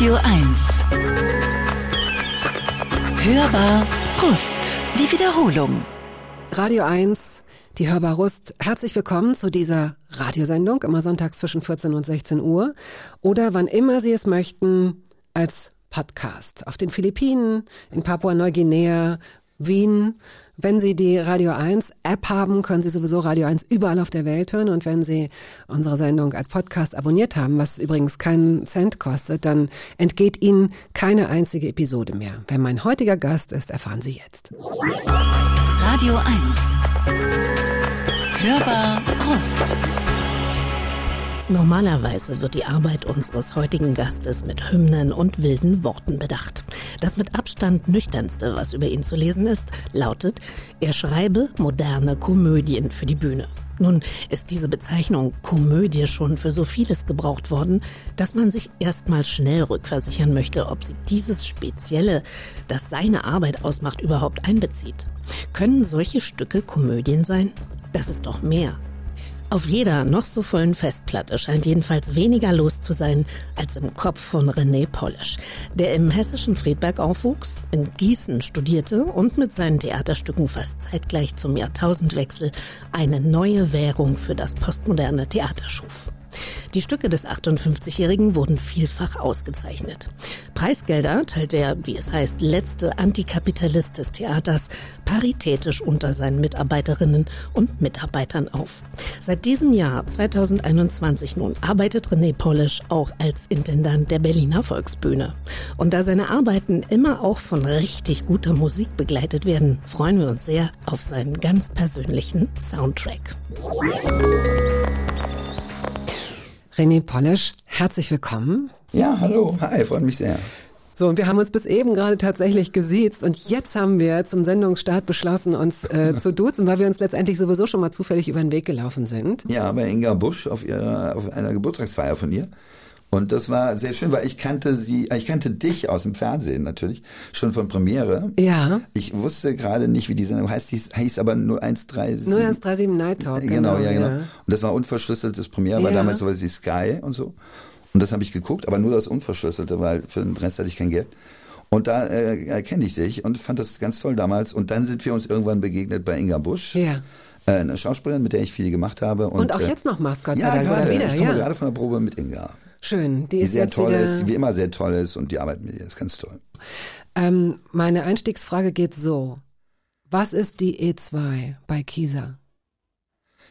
Radio 1. Hörbar Rust. Die Wiederholung. Radio 1, die Hörbar Rust. Herzlich willkommen zu dieser Radiosendung, immer sonntags zwischen 14 und 16 Uhr. Oder wann immer Sie es möchten, als Podcast. Auf den Philippinen, in Papua-Neuguinea, Wien, wenn Sie die Radio 1 App haben, können Sie sowieso Radio 1 überall auf der Welt hören. Und wenn Sie unsere Sendung als Podcast abonniert haben, was übrigens keinen Cent kostet, dann entgeht Ihnen keine einzige Episode mehr. Wer mein heutiger Gast ist, erfahren Sie jetzt. Radio 1. Hörbar Rust. Normalerweise wird die Arbeit unseres heutigen Gastes mit Hymnen und wilden Worten bedacht. Das mit Abstand nüchternste, was über ihn zu lesen ist, lautet, er schreibe moderne Komödien für die Bühne. Nun ist diese Bezeichnung Komödie schon für so vieles gebraucht worden, dass man sich erstmal schnell rückversichern möchte, ob sie dieses Spezielle, das seine Arbeit ausmacht, überhaupt einbezieht. Können solche Stücke Komödien sein? Das ist doch mehr. Auf jeder noch so vollen Festplatte scheint jedenfalls weniger los zu sein als im Kopf von René Polish, der im hessischen Friedberg aufwuchs, in Gießen studierte und mit seinen Theaterstücken fast zeitgleich zum Jahrtausendwechsel eine neue Währung für das postmoderne Theater schuf. Die Stücke des 58-Jährigen wurden vielfach ausgezeichnet. Preisgelder teilt der, wie es heißt, letzte Antikapitalist des Theaters paritätisch unter seinen Mitarbeiterinnen und Mitarbeitern auf. Seit diesem Jahr 2021 nun arbeitet René Polish auch als Intendant der Berliner Volksbühne. Und da seine Arbeiten immer auch von richtig guter Musik begleitet werden, freuen wir uns sehr auf seinen ganz persönlichen Soundtrack. René Polish, herzlich willkommen. Ja, hallo. Hi, freut mich sehr. So, und wir haben uns bis eben gerade tatsächlich gesiezt und jetzt haben wir zum Sendungsstart beschlossen, uns äh, zu duzen, weil wir uns letztendlich sowieso schon mal zufällig über den Weg gelaufen sind. Ja, bei Inga Busch auf, ihrer, auf einer Geburtstagsfeier von ihr. Und das war sehr schön, weil ich kannte sie, ich kannte dich aus dem Fernsehen natürlich, schon von Premiere. Ja. Ich wusste gerade nicht, wie die Sendung heißt, hieß, hieß aber 0137. 0137 Night Talk. Genau, genau ja, genau. Ja. Und das war unverschlüsseltes Premiere, war ja. damals sowas wie Sky und so. Und das habe ich geguckt, aber nur das Unverschlüsselte, weil für den Rest hatte ich kein Geld. Und da äh, erkenne ich dich und fand das ganz toll damals. Und dann sind wir uns irgendwann begegnet bei Inga Busch. Ja. Äh, eine Schauspielerin, mit der ich viel gemacht habe. Und, und auch äh, jetzt noch machst, Gott ja, sei Dank, gerade, oder wieder. Ich komme ja. gerade von der Probe mit Inga. Schön. Die, die ist sehr toll ist, wie immer sehr toll ist und die Arbeit mit ihr ist ganz toll. Ähm, meine Einstiegsfrage geht so. Was ist die E2 bei Kieser?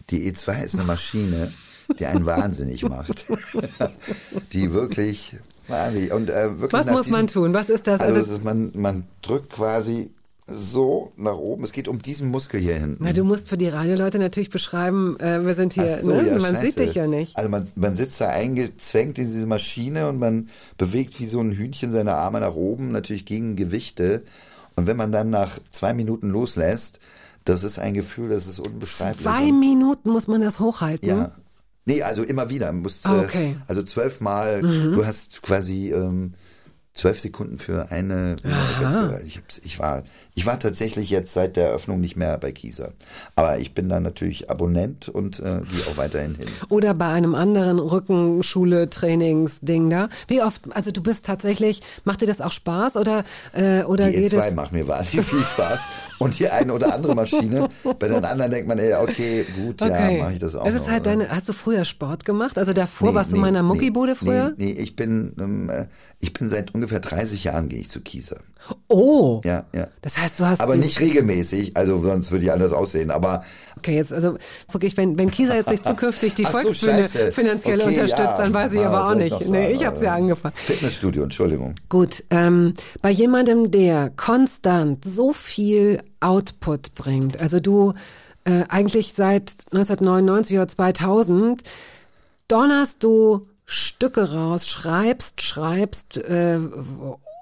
Die E2 ist eine Maschine, die einen wahnsinnig macht. die wirklich wahnsinnig. Und, äh, wirklich Was muss diesem, man tun? Was ist das? Also, also ist, man, man drückt quasi so nach oben. Es geht um diesen Muskel hier hinten. Na, du musst für die Radioleute natürlich beschreiben, äh, wir sind hier, so, ne? ja, man scheiße. sieht dich ja nicht. Also man, man sitzt da eingezwängt in diese Maschine und man bewegt wie so ein Hühnchen seine Arme nach oben, natürlich gegen Gewichte. Und wenn man dann nach zwei Minuten loslässt, das ist ein Gefühl, das ist unbeschreiblich. Zwei Minuten muss man das hochhalten? Ja. Nee, also immer wieder. Musst, Ah, okay. Also zwölfmal, mhm. du hast quasi... Ähm, zwölf Sekunden für eine ich, ich, war, ich war tatsächlich jetzt seit der Eröffnung nicht mehr bei Kieser. Aber ich bin da natürlich Abonnent und äh, gehe auch weiterhin hin. Oder bei einem anderen Rückenschule, Trainingsding da. Wie oft, also du bist tatsächlich, macht dir das auch Spaß oder, äh, oder die geht E2 es? macht mir wahnsinnig viel Spaß. Und die eine oder andere Maschine. Bei den anderen denkt man, ey, okay, gut, Okay. ja, mache ich das auch. Es ist noch, halt deine, hast du früher Sport gemacht? Also davor Nee, warst du nee, in meiner nee, Muckibude früher? Nee, nee ich bin, ähm, äh, ich bin seit ungefähr 30 Jahren gehe ich zu Kieser. Oh! Ja, ja. Das heißt, du hast Aber nicht regelmäßig, also sonst würde ich anders aussehen. Aber Okay, jetzt, also wirklich, wenn, wenn Kieser jetzt nicht zukünftig die so, Volksbühne scheiße. finanziell Okay, unterstützt, ja. dann weiß ich Ah, aber auch ich nicht. noch nee, sagen? ich habe ja angefangen. Fitnessstudio, Entschuldigung. Gut, ähm, bei jemandem, der konstant so viel Output bringt, also du äh, eigentlich seit 1999 oder 2000 donnerst du Stücke raus, schreibst, schreibst äh,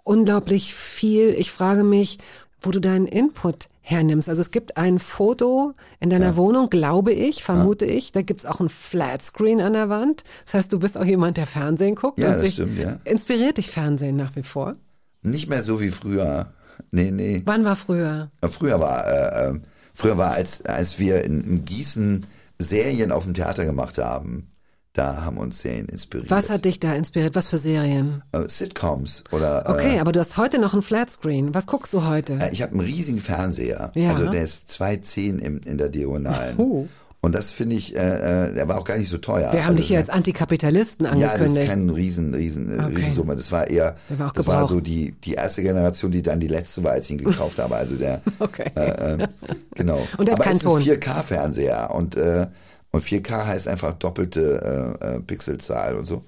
unglaublich viel. Ich frage mich, wo du deinen Input hernimmst. Also es gibt ein Foto in deiner Wohnung, glaube ich, vermute ich. Da gibt's auch ein Flatscreen an der Wand. Das heißt, du bist auch jemand, der Fernsehen guckt. Ja, und das sich stimmt, ja. Inspiriert dich Fernsehen nach wie vor? Nicht mehr so wie früher. Nee, nee. Wann war früher? Früher war, äh, äh, früher war, als, als wir in, in Gießen Serien auf dem Theater gemacht haben, da haben uns Serien inspiriert. Was hat dich da inspiriert? Was für Serien? Äh, Sitcoms oder. Okay, äh, aber du hast heute noch einen Flatscreen. Was guckst du heute? Äh, ich habe einen riesigen Fernseher. Ja. Also der ist 2,10 in, in der Diagonalen. Oh. Und das finde ich, äh, der war auch gar nicht so teuer. Wir haben also, dich hier als Antikapitalisten Ja, angekündigt. das ist kein riesen, riesen, Okay. Riesensumme. Das war eher, Der war das war so die, die erste Generation, die dann die letzte war, als ich ihn gekauft habe. Also der, Okay. äh, äh, genau. Und er hat Aber keinen es ist ein Ton. 4K-Fernseher und, äh, und 4K heißt einfach doppelte äh, äh, Pixelzahl und so.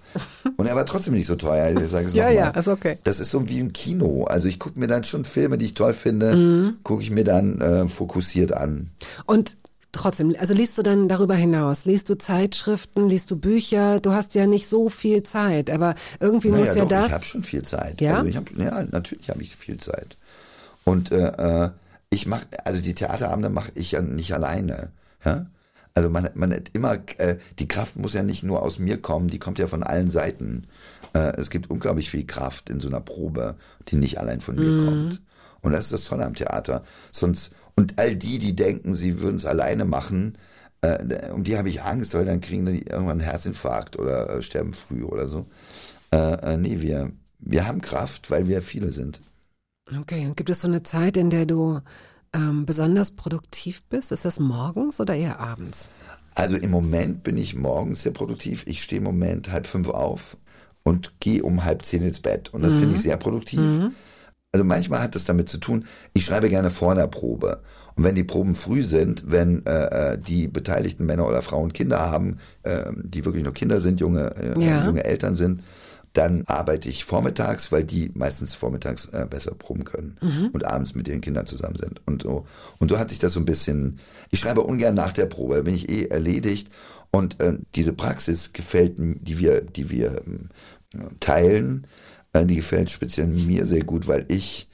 Und er war trotzdem nicht so teuer. Ich sage es Ja, ja, ist okay. Das ist so wie im Kino. Also ich gucke mir dann schon Filme, die ich toll finde, Mhm. gucke ich mir dann äh, fokussiert an. Und trotzdem, also liest du dann darüber hinaus? Liest du Zeitschriften, liest du Bücher? Du hast ja nicht so viel Zeit, aber irgendwie muss Naja, ja doch, das. ich habe schon viel Zeit. Ja? Also ich hab, ja, natürlich habe ich viel Zeit. Und äh, äh, ich mache, also die Theaterabende mache ich ja nicht alleine. Ja? Also man, man hat immer, äh, die Kraft muss ja nicht nur aus mir kommen, die kommt ja von allen Seiten. Äh, es gibt unglaublich viel Kraft in so einer Probe, die nicht allein von mir kommt. Und das ist das Tolle am Theater. Sonst, und all die, die denken, sie würden es alleine machen, äh, um die habe ich Angst, weil dann kriegen die irgendwann einen Herzinfarkt oder äh, sterben früh oder so. Äh, äh, nee, wir, wir haben Kraft, weil wir viele sind. Okay, und gibt es so eine Zeit, in der du ähm, besonders produktiv bist? Ist das morgens oder eher abends? Also im Moment bin ich morgens sehr produktiv. Ich stehe im Moment halb fünf auf und gehe um halb zehn ins Bett. Und das finde ich sehr produktiv. Also manchmal hat das damit zu tun, ich schreibe gerne vor einer Probe. Und wenn die Proben früh sind, wenn äh, äh, die beteiligten Männer oder Frauen Kinder haben, äh, die wirklich nur Kinder sind, junge, äh, Ja. junge Eltern sind, dann arbeite ich vormittags, weil die meistens vormittags äh, besser proben können und abends mit ihren Kindern zusammen sind. Und so, und so hat sich das so ein bisschen. Ich schreibe ungern nach der Probe, da bin ich eh erledigt. Und äh, diese Praxis gefällt, die wir, die wir ähm, teilen, äh, die gefällt speziell mir sehr gut, weil ich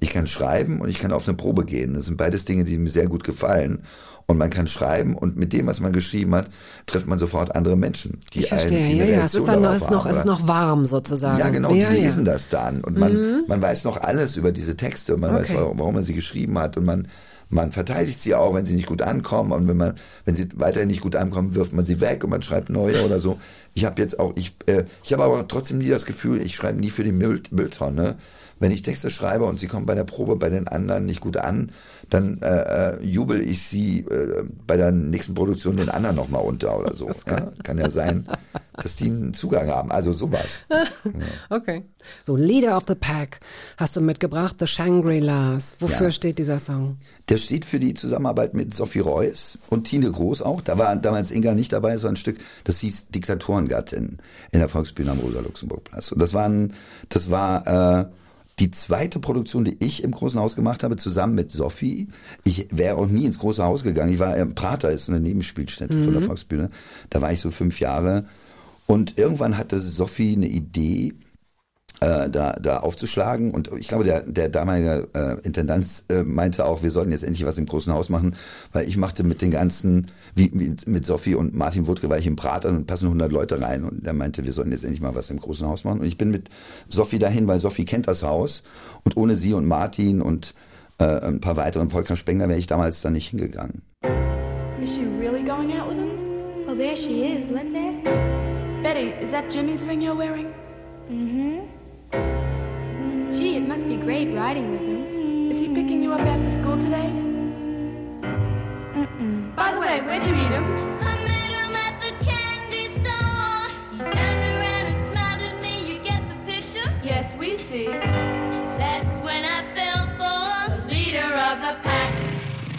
ich kann schreiben und ich kann auf eine Probe gehen. Das sind beides Dinge, die mir sehr gut gefallen. Und man kann schreiben und mit dem, was man geschrieben hat, trifft man sofort andere Menschen, die Ich verstehe, einen, die ja, ja. Es ist dann noch, ist noch, haben, ist noch warm sozusagen. Ja, genau, ja, die ja. Mhm. lesen das dann. Und man, man weiß noch alles über diese Texte. Man weiß, Okay. warum, warum man sie geschrieben hat. Und man, man verteidigt sie auch, wenn sie nicht gut ankommen. Und wenn man, wenn sie weiterhin nicht gut ankommen, wirft man sie weg und man schreibt neue oder so. Ich habe jetzt auch, ich, äh, ich habe aber trotzdem nie das Gefühl, ich schreibe nie für die Müll, Mülltonne. Wenn ich Texte schreibe und sie kommen bei der Probe bei den anderen nicht gut an, dann äh, äh, jubel ich sie äh, bei der nächsten Produktion den anderen nochmal unter oder so. Ja? Kann ja sein, dass die einen Zugang haben. Also sowas. Okay. So, Leader of the Pack hast du mitgebracht, The Shangri-Las. Wofür Ja. steht dieser Song? Der steht für die Zusammenarbeit mit Sophie Reuss und Tine Groß auch. Da war damals Inga nicht dabei, so ein Stück, das hieß Diktatorengattin in der Volksbühne am Rosa-Luxemburg-Platz. Und das war, ein, das war äh, die zweite Produktion, die ich im Großen Haus gemacht habe, zusammen mit Sophie. Ich wäre auch nie ins Große Haus gegangen. Ich war im Prater, ist eine Nebenspielstätte von der Volksbühne. Da war ich so fünf Jahre. Und irgendwann hatte Sophie eine Idee, äh, da, da aufzuschlagen. Und ich glaube, der, der damalige äh, Intendant äh, meinte auch, wir sollten jetzt endlich was im großen Haus machen, weil ich machte mit den ganzen, wie, wie mit Sophie und Martin Wutke war ich im Prater und passen 100 Leute rein. Und er meinte, wir sollten jetzt endlich mal was im großen Haus machen. Und ich bin mit Sophie dahin, weil Sophie kennt das Haus. Und ohne sie und Martin und äh, ein paar weiteren, Volker Spengler, wäre ich damals da nicht hingegangen. Is she really going out with him? Well, there she is. Let's ask her. Betty, is that Jimmy's ring you're wearing? Gee, it must be great riding with him. Is he picking you up after school today? By the way, where'd you meet him? I met him at the candy store. He turned around and smiled at me. You get the picture? Yes, we see. That's when I fell for The leader of the pack.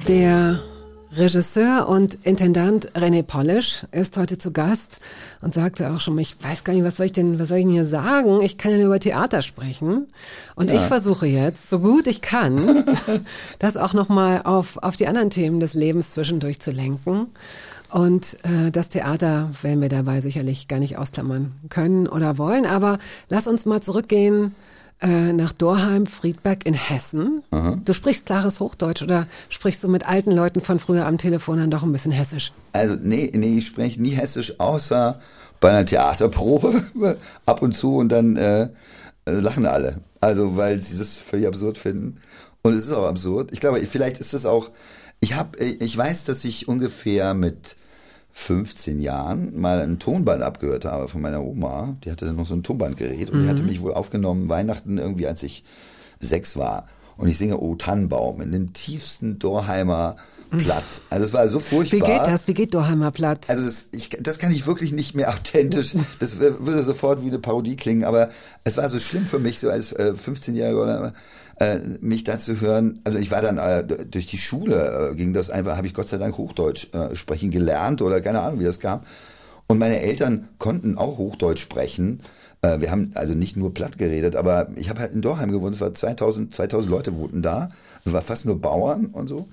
Der Regisseur und Intendant René Polish ist heute zu Gast und sagte auch schon, ich weiß gar nicht, was soll ich denn, was soll ich denn hier sagen? Ich kann ja nur über Theater sprechen. Und ich versuche jetzt, so gut ich kann, das auch nochmal auf, auf die anderen Themen des Lebens zwischendurch zu lenken. Und äh, das Theater werden wir dabei sicherlich gar nicht ausklammern können oder wollen. Aber lass uns mal zurückgehen äh, nach Dorheim, Friedberg in Hessen. Du sprichst klares Hochdeutsch oder sprichst du mit alten Leuten von früher am Telefon dann doch ein bisschen Hessisch? Also, nee, nee, ich spreche nie hessisch, außer bei einer Theaterprobe ab und zu und dann äh, äh, lachen alle. Also, weil sie das völlig absurd finden. Und es ist auch absurd. Ich glaube, vielleicht ist es auch, ich habe, ich weiß, dass ich ungefähr mit 15 Jahren mal ein Tonband abgehört habe von meiner Oma. Die hatte noch so ein Tonbandgerät und die hatte mich wohl aufgenommen Weihnachten irgendwie, als ich sechs war. Und ich singe O Tannenbaum in dem tiefsten Dorheimer Platt. Also es war so furchtbar. Wie geht das? Wie geht Dorheimer Platt? Also das, ich, das kann ich wirklich nicht mehr authentisch. Das würde sofort wie eine Parodie klingen, aber es war so schlimm für mich, so als äh, 15-Jähriger oder äh, mich da zu hören. Also ich war dann äh, durch die Schule, äh, ging das einfach, habe ich Gott sei Dank Hochdeutsch äh, sprechen gelernt oder keine Ahnung, wie das kam. Und meine Eltern konnten auch Hochdeutsch sprechen. Äh, wir haben also nicht nur platt geredet, aber ich habe halt in Dorheim gewohnt. Es war 2000, 2000 Leute wohnten da. Es war fast nur Bauern und so.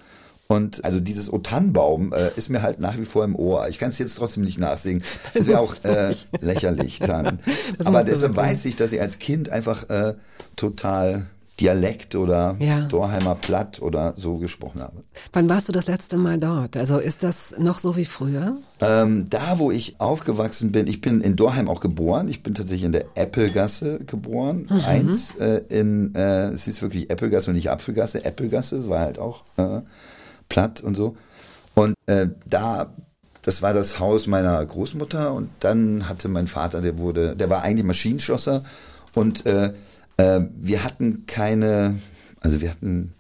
Und also dieses O Tannenbaum äh, ist mir halt nach wie vor im Ohr. Ich kann es jetzt trotzdem nicht nachsingen. Das wäre auch äh, lächerlich dann. Aber deshalb weiß ich, dass ich als Kind einfach äh, total Dialekt oder Ja. Dorheimer Platt oder so gesprochen habe. Wann warst du das letzte Mal dort? Also ist das noch so wie früher? Ähm, da, wo ich aufgewachsen bin, ich bin in Dorheim auch geboren. Ich bin tatsächlich in der Äppelgasse geboren. Eins äh, in, äh, es ist wirklich Äppelgasse und nicht Apfelgasse. Äppelgasse war halt auch äh, platt und so. Und äh, da, das war das Haus meiner Großmutter und dann hatte mein Vater, der wurde, der war eigentlich Maschinenschlosser und äh, äh, wir hatten keine, also wir hatten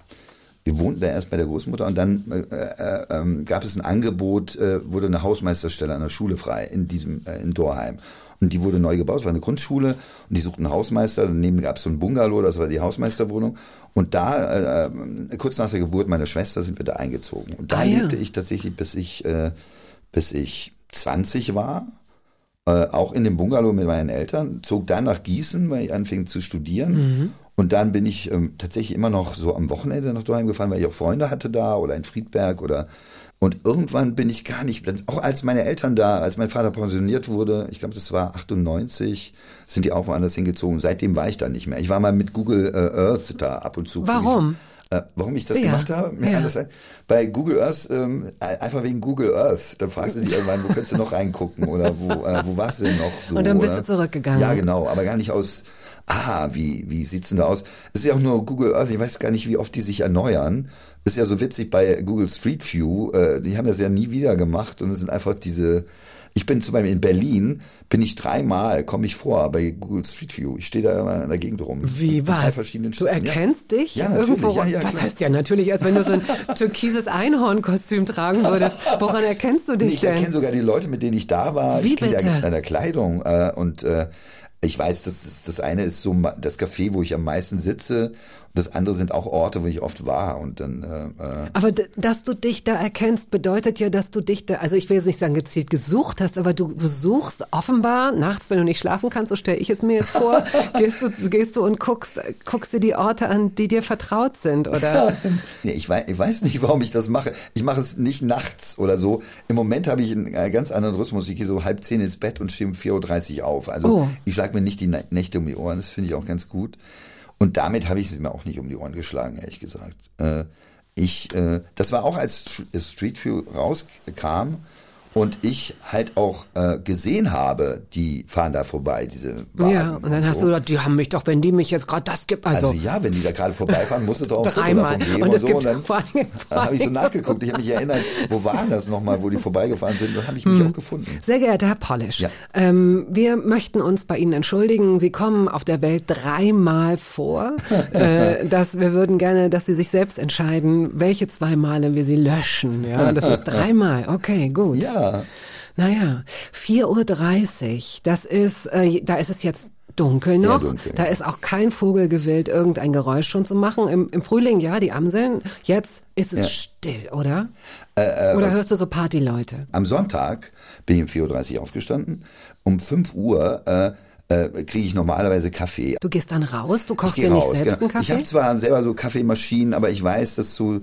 wir wohnten da erst bei der Großmutter und dann äh, äh, ähm, gab es ein Angebot, äh, wurde eine Hausmeisterstelle an der Schule frei in diesem äh, in Dorheim. Und die wurde neu gebaut, es war eine Grundschule und die suchten einen Hausmeister. Daneben gab es so ein Bungalow, das war die Hausmeisterwohnung. Und da, äh, äh, kurz nach der Geburt meiner Schwester, sind wir da eingezogen. Und da Ah, ja. lebte ich tatsächlich, bis ich, bis ich 20 war. Äh, auch in dem Bungalow mit meinen Eltern, zog dann nach Gießen, weil ich anfing zu studieren. Mhm. Und dann bin ich ähm, tatsächlich immer noch so am Wochenende nach Dorheim gefahren, weil ich auch Freunde hatte da oder in Friedberg oder und irgendwann bin ich gar nicht, auch als meine Eltern da, als mein Vater pensioniert wurde, ich glaube, das war 98, sind die auch woanders hingezogen. Seitdem war ich da nicht mehr. Ich war mal mit Google äh, Earth da ab und zu. Warum? Äh, warum ich das Ja, gemacht habe? Mir ja. ein- bei Google Earth, ähm, einfach wegen Google Earth. Dann fragst du dich irgendwann, wo könntest du noch reingucken oder wo, äh, wo warst du denn noch so? Und dann bist oder? du zurückgegangen. Ja, genau, aber gar nicht aus, ah, wie, wie sieht's denn da aus? Es ist ja auch nur Google Earth, ich weiß gar nicht, wie oft die sich erneuern. Das ist ja so witzig bei Google Street View, äh, die haben das ja nie wieder gemacht und es sind einfach diese, ich bin zum Beispiel in Berlin, bin ich dreimal, komme ich vor bei Google Street View. Ich stehe da immer in der Gegend rum. Wie was? Du Städten. Ja. erkennst dich Ja, irgendwo? Ja, ja, was klar. heißt ja natürlich, als wenn du so ein türkises Einhornkostüm tragen würdest. Woran erkennst du dich Ich denn? erkenne sogar die Leute, mit denen ich da war. Wie ich bitte? an an der Kleidung. Äh, und äh, ich weiß, das, ist, das eine ist so das Café, wo ich am meisten sitze. Das andere sind auch Orte, wo ich oft war. Und dann, äh, äh, Aber dass du dich da erkennst, bedeutet ja, dass du dich da, also ich will jetzt nicht sagen gezielt gesucht hast, aber du, du suchst offenbar nachts, wenn du nicht schlafen kannst, so stelle ich es mir jetzt vor, gehst du, gehst du und guckst, guckst dir die Orte an, die dir vertraut sind, oder? nee, ich, weiß, ich weiß nicht, warum ich das mache. Ich mache es nicht nachts oder so. Im Moment habe ich einen äh, ganz anderen Rhythmus. Ich gehe so halb zehn ins Bett und stehe um 4.30 Uhr auf. Also Oh. ich schlage mir nicht die Nä- Nächte um die Ohren. Das finde ich auch ganz gut. Und damit habe ich es mir auch nicht um die Ohren geschlagen, ehrlich gesagt. Äh, ich, äh, das war auch als St- Street View rauskam und ich halt auch äh, gesehen habe, die fahren da vorbei, diese Wagen. ja, und dann hast so. du gedacht, die haben mich doch, wenn die mich jetzt gerade das gibt, also, Also ja, wenn die da gerade vorbeifahren, musst du doch auch ein Foto Dreimal. davon geben Und und, so. Und dann vor allen Dingen- vor da habe ich so nachgeguckt. Ich habe mich erinnert, wo waren das nochmal, wo die vorbeigefahren sind. Dann habe ich mich auch gefunden. Sehr geehrter Herr Polish, Ja. ähm, wir möchten uns bei Ihnen entschuldigen. Sie kommen auf der Welt dreimal vor. äh, dass wir würden gerne, dass Sie sich selbst entscheiden, welche zwei Male wir Sie löschen. Ja, das ist dreimal. Okay, gut. Ja, Naja, 4.30 Uhr, das ist, äh, da ist es jetzt dunkel noch. dunkel, da ja. ist auch kein Vogel gewillt, irgendein Geräusch schon zu machen. Im, im Frühling, ja, die Amseln. Jetzt ist es Ja. still, oder? Äh, oder hörst du so Partyleute? am Sonntag bin ich um 4.30 Uhr aufgestanden. Um 5 Uhr äh, kriege ich normalerweise Kaffee. Du gehst dann raus, du Ich kochst dir nicht raus, selbst genau. einen Ich Kaffee? habe zwar selber so Kaffeemaschinen, aber ich weiß, dass so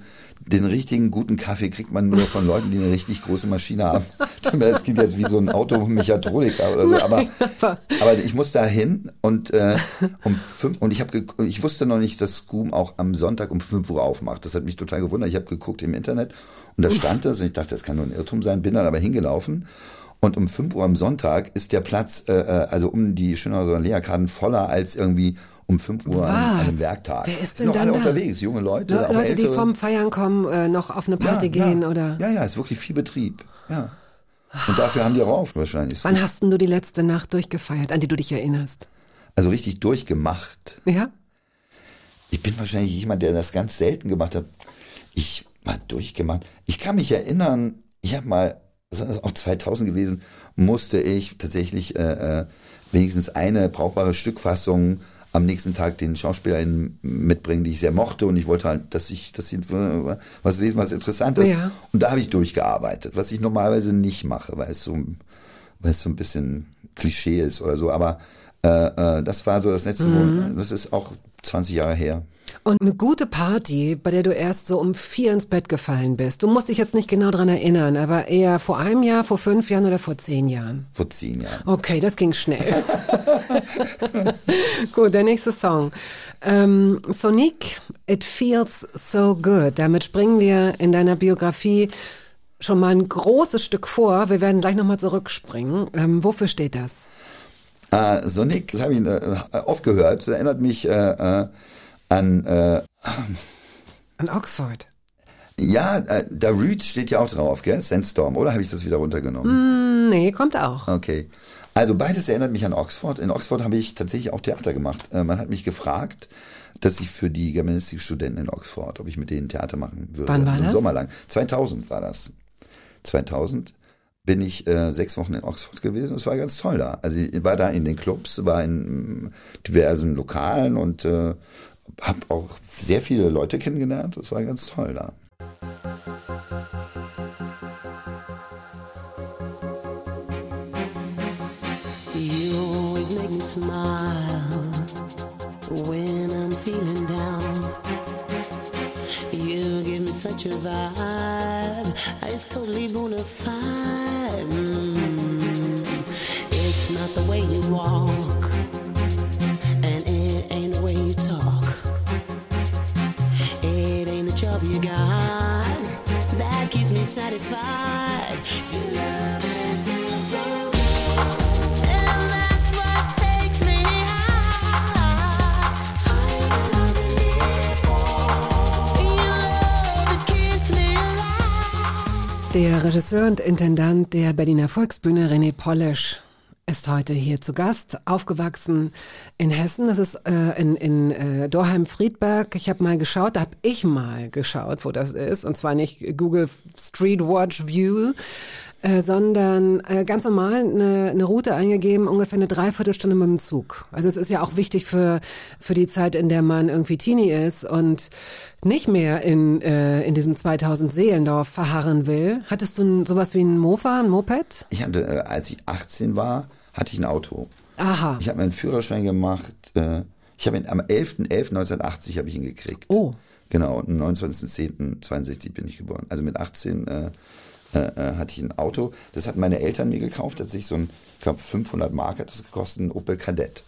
den richtigen guten Kaffee kriegt man nur von Leuten, die eine richtig große Maschine haben. Das klingt jetzt wie so ein Automechatroniker oder so, aber, aber ich muss da hin und äh, um fünf und ich habe ich wusste noch nicht, dass Scoom auch am Sonntag um 5 Uhr aufmacht. Das hat mich total gewundert. Ich habe geguckt im Internet und da stand das und ich dachte, das kann nur ein Irrtum sein, bin dann aber hingelaufen. Und um 5 Uhr am Sonntag ist der Platz, äh, äh, also um die Schönhauser Lehrkarten voller als irgendwie um 5 Uhr an, an einem Was? Werktag. Wer ist Sind denn noch alle da? unterwegs, junge Leute, Le Leute, die vom Feiern kommen, äh, noch auf eine Party ja, gehen, ja. oder? Ja, ja, ist wirklich viel Betrieb. Ja. Und dafür haben die rauf wahrscheinlich. Wann hast denn du die letzte Nacht durchgefeiert, an die du dich erinnerst? Also richtig durchgemacht. Ja? Ich bin wahrscheinlich jemand, der das ganz selten gemacht hat. Ich mal durchgemacht. Ich kann mich erinnern, ich habe mal, das ist auch 2000 gewesen, musste ich tatsächlich äh, äh, wenigstens eine brauchbare Stückfassung am nächsten Tag den SchauspielerInnen mitbringen, die ich sehr mochte und ich wollte halt, dass ich, dass sie äh, was lesen, was interessant ist. Ja. Und da habe ich durchgearbeitet, was ich normalerweise nicht mache, weil es so, weil es so ein bisschen Klischee ist oder so. Aber äh, äh, das war so das letzte, wo, das ist auch 20 Jahre her. Und eine gute Party, bei der du erst so um vier ins Bett gefallen bist. Du musst dich jetzt nicht genau dran erinnern, aber eher vor einem Jahr, vor fünf Jahren oder vor zehn Jahren. Vor zehn Jahren. Okay, das ging schnell. Gut, der nächste Song. Ähm, Sonic, It Feels So Good. Damit springen wir in deiner Biografie schon mal ein großes Stück vor. Wir werden gleich nochmal zurückspringen. Ähm, wofür steht das? Äh, Sonic, das habe ich äh, oft gehört, das erinnert mich äh, äh, an, äh, An Oxford. ja, äh, da Rüd steht ja auch drauf, gell? Sandstorm, oder habe ich das wieder runtergenommen? Hm, Nee, kommt auch. Okay. Also beides erinnert mich an Oxford. In Oxford habe ich tatsächlich auch Theater gemacht. Äh, man hat mich gefragt, dass ich für die Germanistikstudenten in Oxford, ob ich mit denen Theater machen würde. Wann war so das? Sommer lang. 2000 war das. 2000 bin ich äh, sechs Wochen in Oxford gewesen. Es war ganz toll da. Also ich war da in den Clubs, war in mm, diversen Lokalen und äh, habe auch sehr viele Leute kennengelernt. Es war ganz toll da. Der Regisseur und Intendant der Berliner Volksbühne, René Polisch, ist heute hier zu Gast, aufgewachsen in Hessen. Das ist äh, in, in äh, Dorheim-Friedberg. Ich habe mal geschaut, da habe ich mal geschaut, wo das ist. Und zwar nicht Google Street Watch View, äh, sondern äh, ganz normal eine, eine Route eingegeben, ungefähr eine Dreiviertelstunde mit dem Zug. Also es ist ja auch wichtig für, für die Zeit, in der man irgendwie Teenie ist und nicht mehr in, äh, in diesem 2000 Seelendorf verharren will. Hattest du sowas wie ein Mofa, ein Moped? Ich hatte, äh, als ich 18 war, hatte ich ein Auto. Aha. Ich habe meinen Führerschein gemacht. Äh, ich habe ihn am 11.11.1980 habe ich ihn gekriegt. Oh. Genau, und am 29.10.62 bin ich geboren. Also mit 18 äh, äh, hatte ich ein Auto. Das hatten meine Eltern mir gekauft. Das sich so ein, ich glaube 500 Mark hat das gekostet, ein Opel Kadett.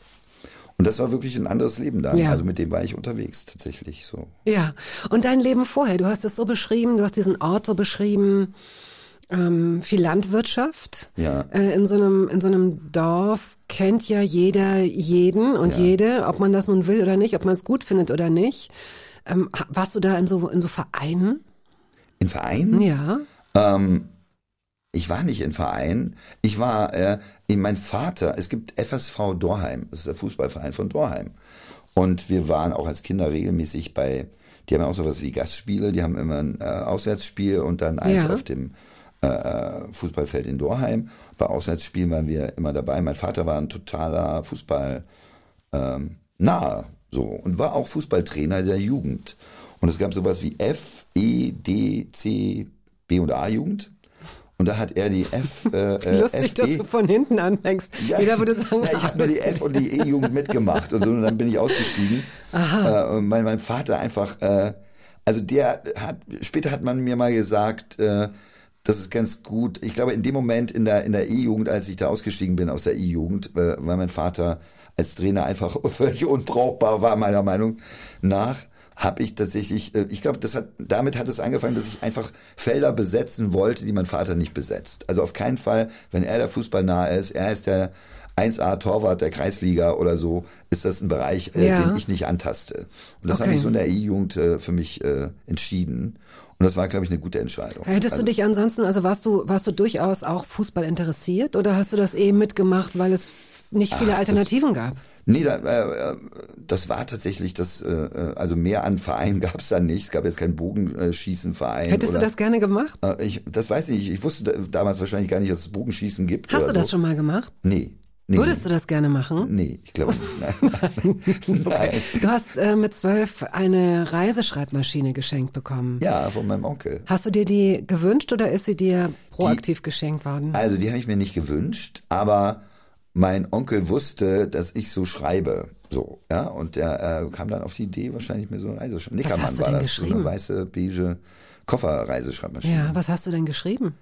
Und das war wirklich ein anderes Leben dann. Ja. Also mit dem war ich unterwegs tatsächlich so. Ja, und dein Leben vorher, du hast es so beschrieben, du hast diesen Ort so beschrieben, ähm, viel Landwirtschaft. Ja. Äh, in, so einem, in so einem Dorf kennt ja jeder jeden und Ja. jede, ob man das nun will oder nicht, ob man es gut findet oder nicht. Ähm, warst du da in so, in so Vereinen? In Vereinen? Ja. Ähm, ich war nicht in Vereinen. Ich war, äh, in mein Vater, es gibt FSV Dorheim, das ist der Fußballverein von Dorheim. Und wir waren auch als Kinder regelmäßig bei, die haben ja auch sowas wie Gastspiele, die haben immer ein äh, Auswärtsspiel und dann eins Ja. auf dem äh, äh, Fußballfeld in Dorheim. Bei Auswärtsspielen waren wir immer dabei. Mein Vater war ein totaler Fußball ähm, nahe so und war auch Fußballtrainer der Jugend. Und es gab sowas wie F, E, D, C, B und A Jugend. Und da hat er die F, äh, Wie äh, lustig, dass FE du von hinten anfängst. Jeder würde sagen, ja, ich habe nur die F und die E-Jugend mitgemacht und so, und dann bin ich ausgestiegen. Äh, und mein, mein Vater einfach, äh, also der hat, später hat man mir mal gesagt, äh, das ist ganz gut. Ich glaube, in dem Moment in der, in der E-Jugend, als ich da ausgestiegen bin aus der E-Jugend, äh, weil mein Vater als Trainer einfach völlig unbrauchbar war, meiner Meinung nach, habe ich tatsächlich, äh, ich glaube, das hat, damit hat es angefangen, dass ich einfach Felder besetzen wollte, die mein Vater nicht besetzt. Also auf keinen Fall, wenn er der Fußball nahe ist, er ist der 1A Torwart der Kreisliga oder so, ist das ein Bereich, äh, Ja. den ich nicht antaste. Und das Okay. habe ich so in der E-Jugend äh, für mich äh, entschieden. Und das war, glaube ich, eine gute Entscheidung. Hättest Also- du dich ansonsten, also warst du, warst du durchaus auch Fußball interessiert oder hast du das eben mitgemacht, weil es nicht viele Ach, das- Alternativen gab? Nee, da, äh, das war tatsächlich das, äh, äh, also mehr an Vereinen gab es da nicht. Es gab jetzt keinen Bogenschießenverein. Hättest oder, du das gerne gemacht? Äh, ich, das weiß ich nicht. Ich wusste da- damals wahrscheinlich gar nicht, dass es Bogenschießen gibt. Hast du das so. schon mal gemacht? Nee. nee. Würdest du das gerne machen? Nee, ich glaube nicht. Nein. Nein. Du hast äh, mit zwölf eine Reiseschreibmaschine geschenkt bekommen. Ja, von meinem Onkel. Hast du dir die gewünscht oder ist sie dir proaktiv geschenkt worden? Also die habe ich mir nicht gewünscht, aber mein Onkel wusste, dass ich so schreibe. So, ja, und der äh, kam dann auf die Idee, wahrscheinlich mir so eine Reiseschreibmaschine. Was Nickermann war das, so eine geschrieben? weiße, beige Kofferreiseschreibmaschine. Ja, was hast du denn geschrieben?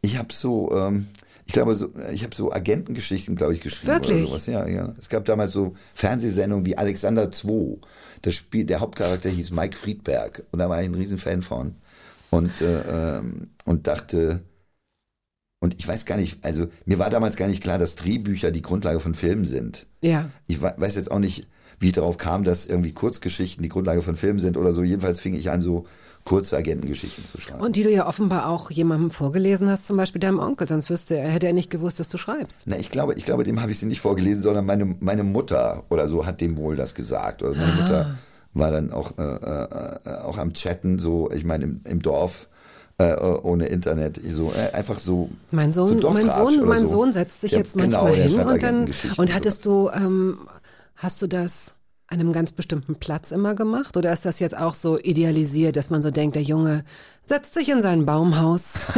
Ich habe so, ähm, ich glaube, so, ich habe so Agentengeschichten, glaube ich, geschrieben Wirklich? oder sowas. Ja, ja. Es gab damals so Fernsehsendungen wie Alexander II. Das Spiel, der Hauptcharakter hieß Mike Friedberg und da war ich ein Riesenfan von und äh, ähm, und dachte und ich weiß gar nicht, also mir war damals gar nicht klar, dass Drehbücher die Grundlage von Filmen sind. Ja. Ich we- weiß jetzt auch nicht, wie ich darauf kam, dass irgendwie Kurzgeschichten die Grundlage von Filmen sind oder so. Jedenfalls fing ich an, so kurze Agentengeschichten zu schreiben. Und die du ja offenbar auch jemandem vorgelesen hast, zum Beispiel deinem Onkel, sonst wüsste er, hätte er nicht gewusst, dass du schreibst. Na, ich glaube, ich glaube, dem habe ich sie nicht vorgelesen, sondern meine, meine Mutter oder so hat dem wohl das gesagt. Oder meine Mutter war dann auch, äh, äh, äh, auch am Chatten, so, ich meine, im, im Dorf. Äh, ohne Internet, so äh, einfach so. Mein so Sohn, mein Dorftratsch Sohn, mein so. Sohn setzt sich Ja, jetzt genau, manchmal hin und dann und hattest du, ähm, hast du das an einem ganz bestimmten Platz immer gemacht oder ist das jetzt auch so idealisiert, dass man so denkt, der Junge setzt sich in sein Baumhaus?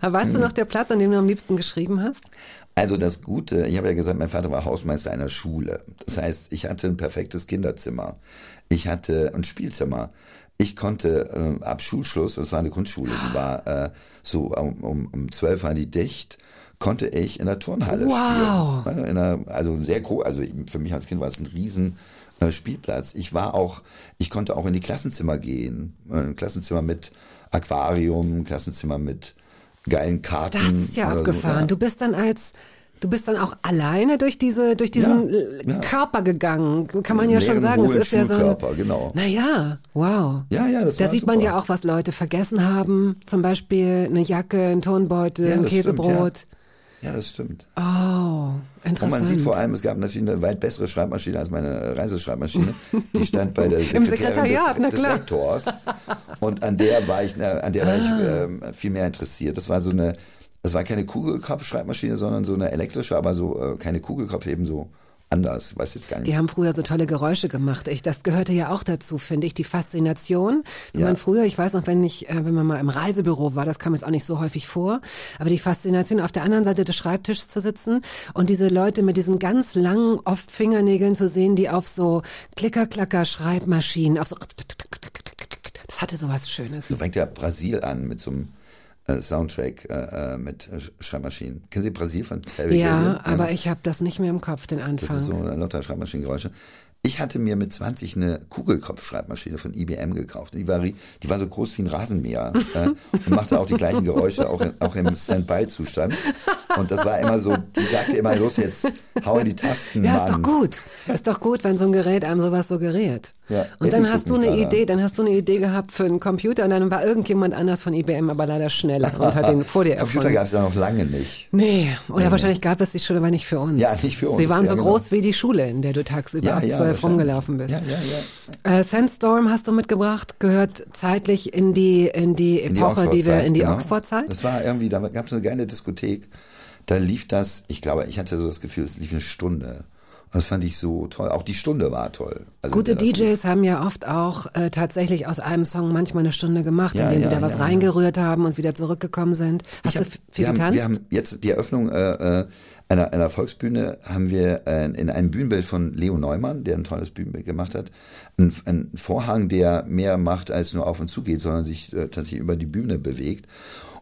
weißt du noch der Platz, an dem du am liebsten geschrieben hast? Also das Gute, ich habe ja gesagt, mein Vater war Hausmeister einer Schule. Das heißt, ich hatte ein perfektes Kinderzimmer. Ich hatte ein Spielzimmer. Ich konnte äh, ab Schulschluss, das war eine Grundschule, die war äh, so um, um, um 12 war die dicht, konnte ich in der Turnhalle Wow. spielen. In einer, also sehr groß, also für mich als Kind war es ein riesen äh, Spielplatz. Ich war auch, ich konnte auch in die Klassenzimmer gehen. Äh, Ein Klassenzimmer mit Aquarium, ein Klassenzimmer mit geilen Karten. Das ist ja oder so, abgefahren. ja. Du bist dann als Du bist dann auch alleine durch diese durch diesen Ja, ja. Körper gegangen, kann man ja schon Leeren, sagen. Es ist ja so. Schulkörper, genau. naja, wow. Ja, ja, das Da sieht man super. ja auch, was Leute vergessen haben. Zum Beispiel eine Jacke, ein Turnbeutel, Ja, ein das stimmt, Käsebrot. Ja, das stimmt. Oh, Und interessant. man sieht vor allem, es gab natürlich eine weit bessere Schreibmaschine als meine Reiseschreibmaschine. Die stand bei der Im Sekretärin Sekretariat, des, des. Rektors. Und an der war ich, an der war Ah. ich ähm, viel mehr interessiert. Das war so eine, das war keine Kugelkopf-Schreibmaschine, sondern so eine elektrische, aber so äh, keine Kugelkopf, eben so anders. Weiß jetzt gar nicht. Die haben früher so tolle Geräusche gemacht. Ich, das gehörte ja auch dazu, finde ich, die Faszination. Wenn Ja. man früher, ich weiß noch, wenn ich, äh, wenn man mal im Reisebüro war, das kam jetzt auch nicht so häufig vor, aber die Faszination, auf der anderen Seite des Schreibtischs zu sitzen und diese Leute mit diesen ganz langen, oft Fingernägeln zu sehen, die auf so Klicker-Klacker-Schreibmaschinen, auf so, das hatte sowas Schönes. So fängt ja Brasil an mit so einem äh, Soundtrack äh, äh, mit Schreibmaschinen. Kennen Sie Brasil von Terry Ja, Gilliam? aber ich habe das nicht mehr im Kopf, den Das Anfang. ist so eine lauter Schreibmaschinengeräusche. Ich hatte mir mit 20 eine Kugelkopf-Schreibmaschine von IBM gekauft. Die war, die war so groß wie ein Rasenmäher äh, und machte auch die gleichen Geräusche, auch, in, auch im Standby-Zustand. Und das war immer so, die sagte immer, los jetzt, hau in die Tasten, Ja, Mann. ist doch gut. Ist doch gut, wenn so ein Gerät einem sowas suggeriert. Ja, und dann hast du eine gerade Idee, dann hast du eine Idee gehabt für einen Computer und dann war irgendjemand anders von IBM aber leider schneller und hat den vor dir Computer erfunden. gab es da noch lange nicht. Nee, oder wahrscheinlich gab es die schon, aber nicht für uns. Ja, nicht für uns, Sie waren ja, so genau. groß wie die Schule, in der du tagsüber Ja, ab ja, zwölf rumgelaufen bist. Ja, ja, ja. Äh, Sandstorm hast du mitgebracht, gehört zeitlich in die in die In die Epoche, die, wir in die genau. Oxfordzeit. Das war irgendwie, da gab es eine geile Diskothek. Da lief das, ich glaube, ich hatte so das Gefühl, es lief eine Stunde. Und das fand ich so toll. Auch die Stunde war toll. Also, Gute. DJs haben ja oft auch äh, tatsächlich aus einem Song manchmal eine Stunde gemacht, Ja, indem sie ja, da was ja, reingerührt haben und wieder zurückgekommen sind. Hast Ich du hab, f- viel wir, haben, getanzt? wir haben jetzt die Eröffnung äh, äh, einer, einer Volksbühne haben wir äh, in einem Bühnenbild von Leo Neumann, der ein tolles Bühnenbild gemacht hat, ein, ein Vorhang, der mehr macht als nur auf und zu geht, sondern sich äh, tatsächlich über die Bühne bewegt.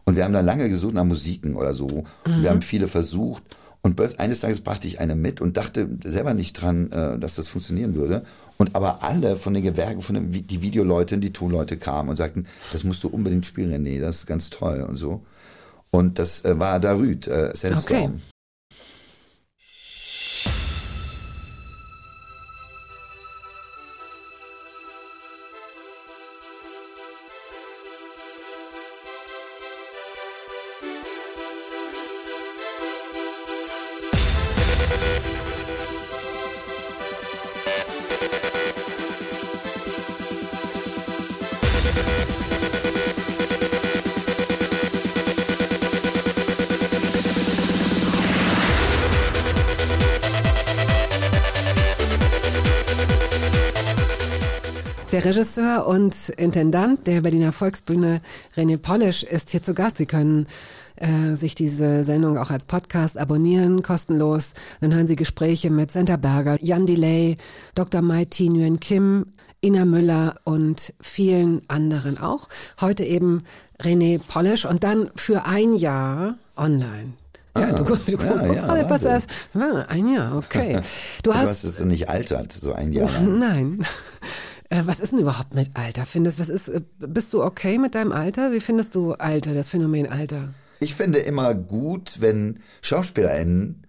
Und wir haben da lange gesucht nach Musiken oder so. Mhm. wir haben viele versucht. Und eines Tages brachte ich eine mit und dachte selber nicht dran, äh, dass das funktionieren würde. Und aber alle von den Gewerken, von den, die Videoleute, die Tonleute kamen und sagten, das musst du unbedingt spielen, René, das ist ganz toll und so. Und das äh, war Darüd, äh, Sandstorm. Okay. Regisseur und Intendant der Berliner Volksbühne René Polisch ist hier zu Gast. Sie können äh, sich diese Sendung auch als Podcast abonnieren, kostenlos. Dann hören Sie Gespräche mit Senta Berger, Jan Delay, Dr. Mai Thi Nguyen Kim, Ina Müller und vielen anderen auch. Heute eben René Polisch und dann für ein Jahr online. Ja, du, du, du, Ah, ja, ja, gerade, was das ja, ein Jahr, okay. Du Du hast hast es nicht altert, so ein Jahr lang. Nein. Äh, Was ist denn überhaupt mit Alter? Findest, was ist, äh, bist du okay mit deinem Alter? Wie findest du Alter, das Phänomen Alter? Ich finde immer gut, wenn SchauspielerInnen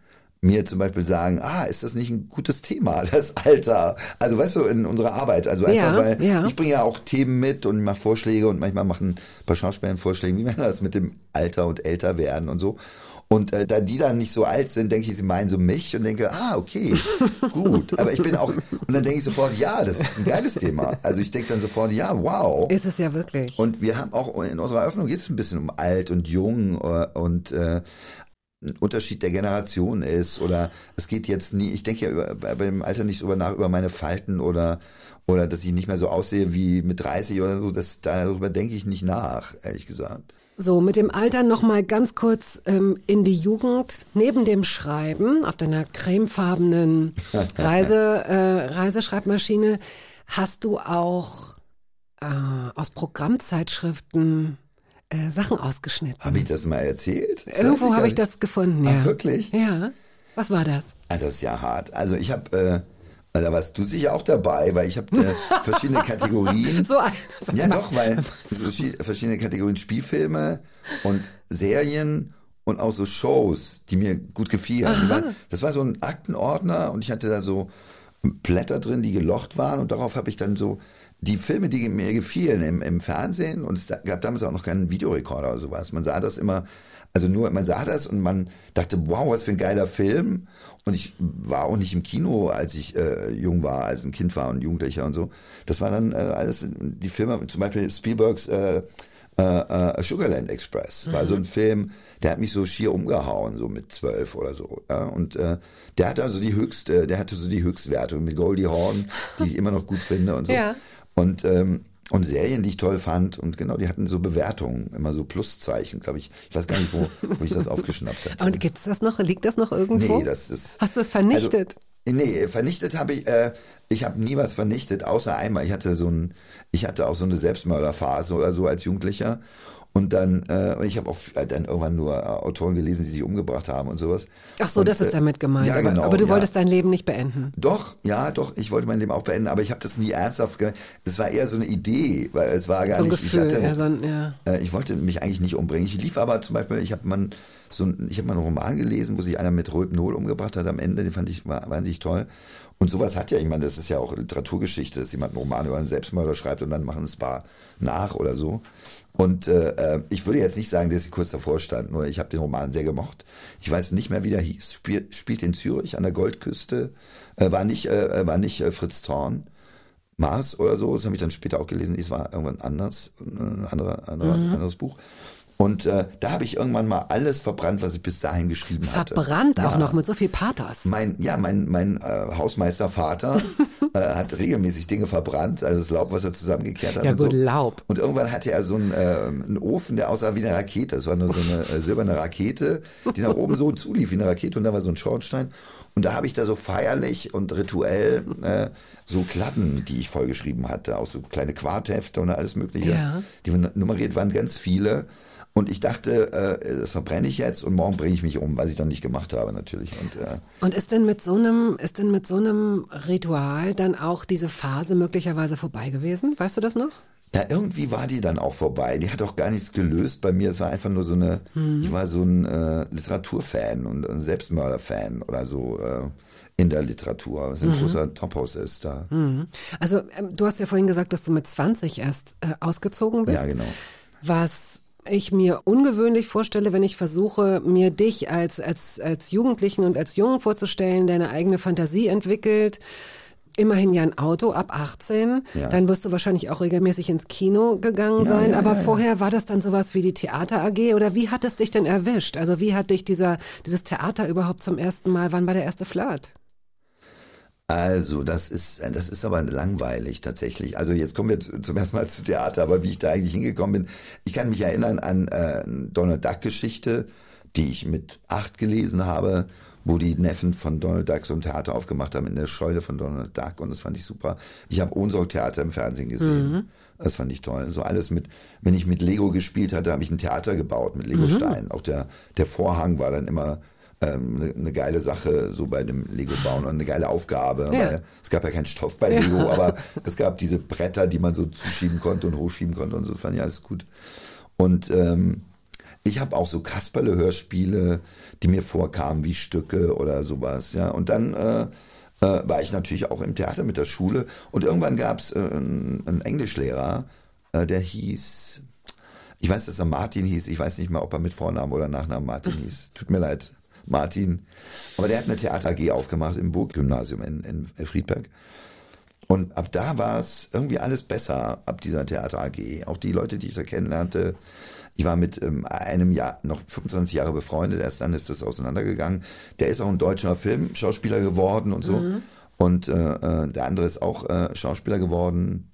mir zum Beispiel sagen, ah, ist das nicht ein gutes Thema, das Alter? Also weißt du, in unserer Arbeit, also einfach, Ja, weil ja. ich bringe ja auch Themen mit und mache Vorschläge und manchmal machen ein paar Schauspieler Vorschläge, wie man das mit dem Alter und älter werden und so. Und äh, da die dann nicht so alt sind, denke ich, sie meinen so mich und denke, ah, okay, gut. Aber ich bin auch, und dann denke ich sofort, ja, das ist ein geiles Thema. Also ich denke dann sofort, ja, wow. Ist es ja wirklich. Und wir haben auch in unserer Eröffnung geht es ein bisschen um alt und jung äh, und äh, ein Unterschied der Generation ist oder es geht jetzt nie, ich denke ja über, bei bei dem Alter nicht drüber nach über meine Falten oder oder dass ich nicht mehr so aussehe wie mit 30 oder so, das, darüber denke ich nicht nach, ehrlich gesagt. So, mit dem Alter nochmal ganz kurz ähm, in die Jugend. Neben dem Schreiben auf deiner cremefarbenen Reise, äh, Reiseschreibmaschine hast du auch äh, aus Programmzeitschriften äh, Sachen ausgeschnitten. Habe ich das mal erzählt? Das Irgendwo habe ich das gefunden, Ach, ja. wirklich? Ja. Was war das? Also das ist ja hart. Also ich habe, äh, da warst du sicher auch dabei, weil ich habe äh, verschiedene Kategorien. So ein. Ja, doch, weil verschi- verschiedene Kategorien Spielfilme und Serien und auch so Shows, die mir gut gefielen. Waren, das war so ein Aktenordner und ich hatte da so Blätter drin, die gelocht waren und darauf habe ich dann so die Filme, die mir gefielen im, im Fernsehen und es gab damals auch noch keinen Videorekorder oder sowas. Man sah das immer, also nur, man sah das und man dachte, wow, was für ein geiler Film. Und ich war auch nicht im Kino, als ich äh, jung war, als ein Kind war und Jugendlicher und so. Das war dann äh, alles, die Filme, zum Beispiel Spielbergs äh, äh, äh, Sugarland Express war so ein Film, der hat mich so schier umgehauen, so mit zwölf oder so. Ja? Und äh, der hatte also die höchste, der hatte so die Höchstwertung mit Goldie Hawn, die ich immer noch gut finde und so. Ja. Und ähm, und Serien, die ich toll fand und genau, die hatten so Bewertungen, immer so Pluszeichen, glaube ich. Ich weiß gar nicht, wo, wo ich das aufgeschnappt hatte. Und gibt's das noch? Liegt das noch irgendwo? Nee, das ist. Hast du es vernichtet? Also, nee, vernichtet habe ich, äh, ich habe nie was vernichtet, außer einmal. Ich hatte so ein, ich hatte auch so eine Selbstmörderphase oder so als Jugendlicher. Und dann, äh, ich habe auch dann irgendwann nur äh, Autoren gelesen, die sich umgebracht haben und sowas. Ach so, und, das ist äh, damit gemeint. Ja, genau. aber du ja. wolltest dein Leben nicht beenden. Doch, ja, doch, ich wollte mein Leben auch beenden, aber ich habe das nie ernsthaft ge Es war eher so eine Idee, weil es war gar So nicht, Gefühl. ich hatte, ja, so ein, äh, ich wollte mich eigentlich nicht umbringen. Ich lief aber zum Beispiel, ich habe mal so ein, ich habe mal einen Roman gelesen, wo sich einer mit Rohypnol umgebracht hat am Ende, den fand ich war, wahnsinnig toll. Und sowas hat ja, ich meine, das ist ja auch Literaturgeschichte, dass jemand einen Roman über einen Selbstmörder schreibt und dann machen es paar nach oder so. Und äh, äh, ich würde jetzt nicht sagen, dass ich kurz davor stand, nur ich habe den Roman sehr gemocht. Ich weiß nicht mehr, wie der hieß. Spiel, spielt in Zürich an der Goldküste. Äh, war nicht, äh, war nicht äh, Fritz Zorn. Mars oder so, das habe ich dann später auch gelesen, es war irgendwann anders, ein anderer, anderer, Mhm. anderes Buch. Und äh, da habe ich irgendwann mal alles verbrannt, was ich bis dahin geschrieben hatte. Verbrannt auch Ja. noch mit so viel Pathos. Mein, ja, mein, mein äh, Hausmeistervater äh, hat regelmäßig Dinge verbrannt, also das Laub, was er zusammengekehrt hat. Ja und gut, so. Laub. Und irgendwann hatte er so einen, äh, einen Ofen, der aussah wie eine Rakete. Das war nur so eine äh, silberne Rakete, die nach oben so zulief wie eine Rakete und da war so ein Schornstein. Und da habe ich da so feierlich und rituell äh, so Klatten, die ich vollgeschrieben hatte, auch so kleine Quarthefte und alles Mögliche, Ja. die nummeriert waren, ganz viele. Und ich dachte, äh, das verbrenne ich jetzt und morgen bringe ich mich um, was ich dann nicht gemacht habe natürlich. Und äh, Und ist denn mit so einem, ist denn mit so einem Ritual dann auch diese Phase möglicherweise vorbei gewesen? Weißt du das noch? Ja, irgendwie war die dann auch vorbei. Die hat auch gar nichts gelöst bei mir. Es war einfach nur so eine, ich war so ein äh, Literaturfan und ein Selbstmörderfan oder so äh, in der Literatur, was ein großer Tophaus ist da. Also ähm, du hast ja vorhin gesagt, dass du mit 20 erst äh, ausgezogen bist. Ja, genau. Was ich mir ungewöhnlich vorstelle, wenn ich versuche, mir dich als, als, als Jugendlichen und als Jungen vorzustellen, der eine eigene Fantasie entwickelt. Immerhin ja ein Auto ab 18. Ja. Dann wirst du wahrscheinlich auch regelmäßig ins Kino gegangen Ja, sein. ja, Aber vorher war das dann sowas wie die Theater AG oder wie hat es dich denn erwischt? Also wie hat dich dieser, dieses Theater überhaupt zum ersten Mal, wann war der erste Flirt? Also, das ist, das ist aber langweilig tatsächlich. Also jetzt kommen wir zu- zum ersten Mal zu Theater, aber wie ich da eigentlich hingekommen bin, ich kann mich erinnern an äh, Donald Duck Geschichte, die ich mit acht gelesen habe, wo die Neffen von Donald Duck so ein Theater aufgemacht haben in der Scheune von Donald Duck und das fand ich super. Ich habe Ohnsorg-Theater im Fernsehen gesehen. Das fand ich toll. So alles mit, wenn ich mit Lego gespielt hatte, habe ich ein Theater gebaut mit Lego-Steinen. Auch der, der Vorhang war dann immer ähm, eine, eine geile Sache so bei dem Lego-Bauen und eine geile Aufgabe. Ja. Weil es gab ja keinen Stoff bei Lego, aber es gab diese Bretter, die man so zuschieben konnte und hochschieben konnte und so. Das fand ich alles gut. Und ähm, ich habe auch so Kasperle-Hörspiele, die mir vorkamen wie Stücke oder sowas. Ja, und dann äh, äh, war ich natürlich auch im Theater mit der Schule und irgendwann gab es äh, einen, Englischlehrer, äh, der hieß, ich weiß, dass er Martin hieß, ich weiß nicht mal, ob er mit Vornamen oder Nachnamen Martin hieß. Tut mir leid, Martin. Aber der hat eine Theater AG aufgemacht im Burggymnasium in, in Friedberg. Und ab da war es irgendwie alles besser, ab dieser Theater AG. Auch die Leute, die ich da kennenlernte. Ich war mit ähm, einem Jahr, noch 25 Jahre befreundet, erst dann ist das auseinandergegangen. Der ist auch ein deutscher Filmschauspieler geworden und so. Und äh, äh, der andere ist auch äh, Schauspieler geworden.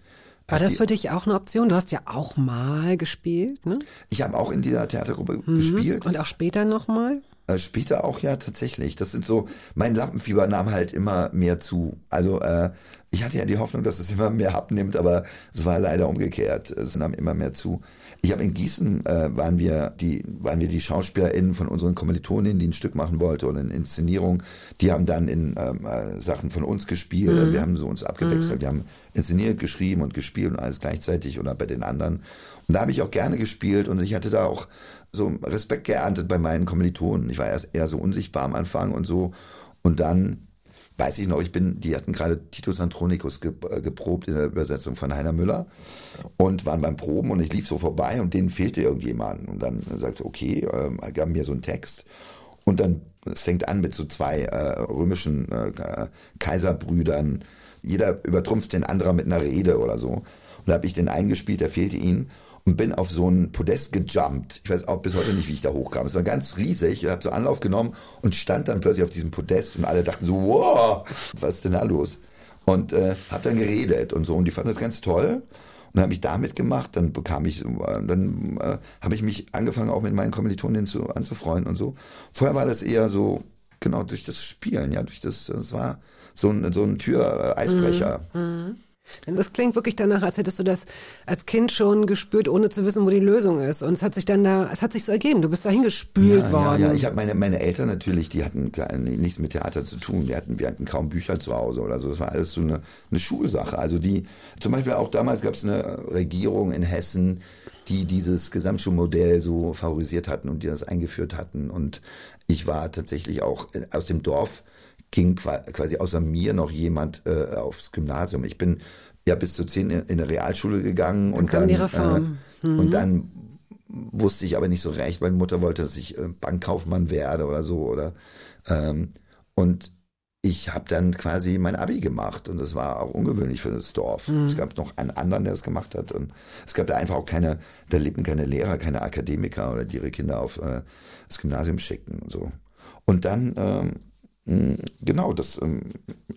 War das für dich auch eine Option? Du hast ja auch mal gespielt, ne? Ich habe auch in dieser Theatergruppe gespielt. Und auch später nochmal? Äh, später auch ja tatsächlich. Das sind so, mein Lampenfieber nahm halt immer mehr zu. Also äh, ich hatte ja die Hoffnung, dass es immer mehr abnimmt, aber es war leider umgekehrt. Es nahm immer mehr zu. Ich habe in Gießen äh, waren wir die waren wir die SchauspielerInnen von unseren Kommilitoninnen, die ein Stück machen wollte oder eine Inszenierung. Die haben dann in ähm, äh, Sachen von uns gespielt. Wir haben so uns abgewechselt. Wir haben inszeniert, geschrieben und gespielt und alles gleichzeitig oder bei den anderen. Und da habe ich auch gerne gespielt und ich hatte da auch so Respekt geerntet bei meinen Kommilitonen. Ich war erst eher so unsichtbar am Anfang und so. Und dann weiß ich noch, ich bin, die hatten gerade Titus Andronicus ge, äh, geprobt in der Übersetzung von Heiner Müller und waren beim Proben und ich lief so vorbei und denen fehlte irgendjemand. Und dann sagte, okay, ähm, gaben mir so einen Text. Und dann, es fängt an mit so zwei äh, römischen äh, Kaiserbrüdern. Jeder übertrumpft den anderen mit einer Rede oder so. Und da habe ich den eingespielt, der fehlte ihnen und bin auf so ein Podest gejumpt. Ich weiß auch bis heute nicht, wie ich da hochkam. Es war ganz riesig. Ich habe so Anlauf genommen und stand dann plötzlich auf diesem Podest und alle dachten so, wow, was ist denn da los? Und äh, habe dann geredet und so und die fanden das ganz toll. Und dann habe ich damit gemacht, dann bekam ich, äh, dann äh, habe ich mich angefangen auch mit meinen Kommilitoninnen zu, anzufreunden und so. Vorher war das eher so, genau, durch das Spielen, ja, durch das, das war so ein, so ein Tür-Eisbrecher. Denn das klingt wirklich danach, als hättest du das als Kind schon gespürt, ohne zu wissen, wo die Lösung ist. Und es hat sich dann da, es hat sich so ergeben. Du bist dahin gespült ja, worden. Ja, ja. Ich habe meine, meine Eltern natürlich, die hatten nichts mit Theater zu tun. Die hatten, wir hatten kaum Bücher zu Hause oder so. Das war alles so eine, eine Schulsache. Also die, zum Beispiel auch damals gab es eine Regierung in Hessen, die dieses Gesamtschulmodell so favorisiert hatten und die das eingeführt hatten. Und ich war tatsächlich auch äh, aus dem Dorf ging qua- quasi außer mir noch jemand äh, aufs Gymnasium. Ich bin ja bis zu zehn in in eine Realschule gegangen und kam dann die Reform. Äh, und dann wusste ich aber nicht so recht. Meine Mutter wollte, dass ich äh, Bankkaufmann werde oder so oder ähm, und ich habe dann quasi mein Abi gemacht und das war auch ungewöhnlich für das Dorf. Es gab noch einen anderen, der das gemacht hat und es gab da einfach auch keine, da lebten keine Lehrer, keine Akademiker oder die ihre Kinder auf äh, das Gymnasium schickten und so. Und dann ähm, genau, das ähm,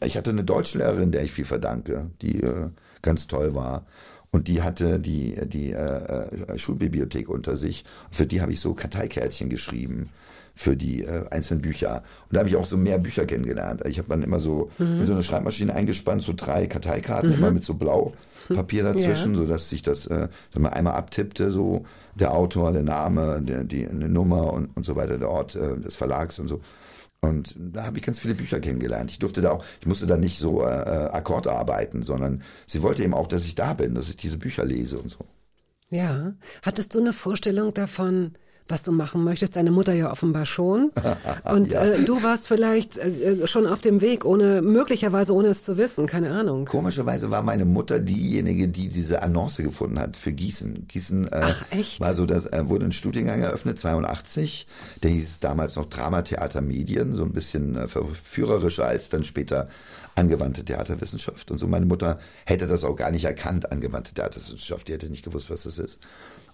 ich hatte eine Deutschlehrerin, der ich viel verdanke, die äh, ganz toll war. Und die hatte die, die äh, äh, Schulbibliothek unter sich. Für die habe ich so Karteikärtchen geschrieben für die äh, einzelnen Bücher. Und da habe ich auch so mehr Bücher kennengelernt. Ich habe dann immer so in so eine Schreibmaschine eingespannt, so drei Karteikarten, immer mit so blau Papier dazwischen, so dass sich das äh, man einmal abtippte, so der Autor, der Name, der, die, eine Nummer und, und so weiter, der Ort äh, des Verlags und so. Und da habe ich ganz viele Bücher kennengelernt. Ich durfte da auch, ich musste da nicht so äh, äh, Akkord arbeiten, sondern sie wollte eben auch, dass ich da bin, dass ich diese Bücher lese und so. Ja. Hattest du eine Vorstellung davon, was du machen möchtest. Deine Mutter ja offenbar schon. Und Ja. äh, du warst vielleicht äh, schon auf dem Weg, ohne möglicherweise ohne es zu wissen, keine Ahnung. Komischerweise war meine Mutter diejenige, die diese Annonce gefunden hat für Gießen. Gießen äh, Ach, echt? war so, dass äh, wurde ein Studiengang eröffnet, 82. Der hieß damals noch Drama, Theater, Medien, so ein bisschen äh, verführerischer als dann später angewandte Theaterwissenschaft. Und so meine Mutter hätte das auch gar nicht erkannt, angewandte Theaterwissenschaft. Die hätte nicht gewusst, was das ist.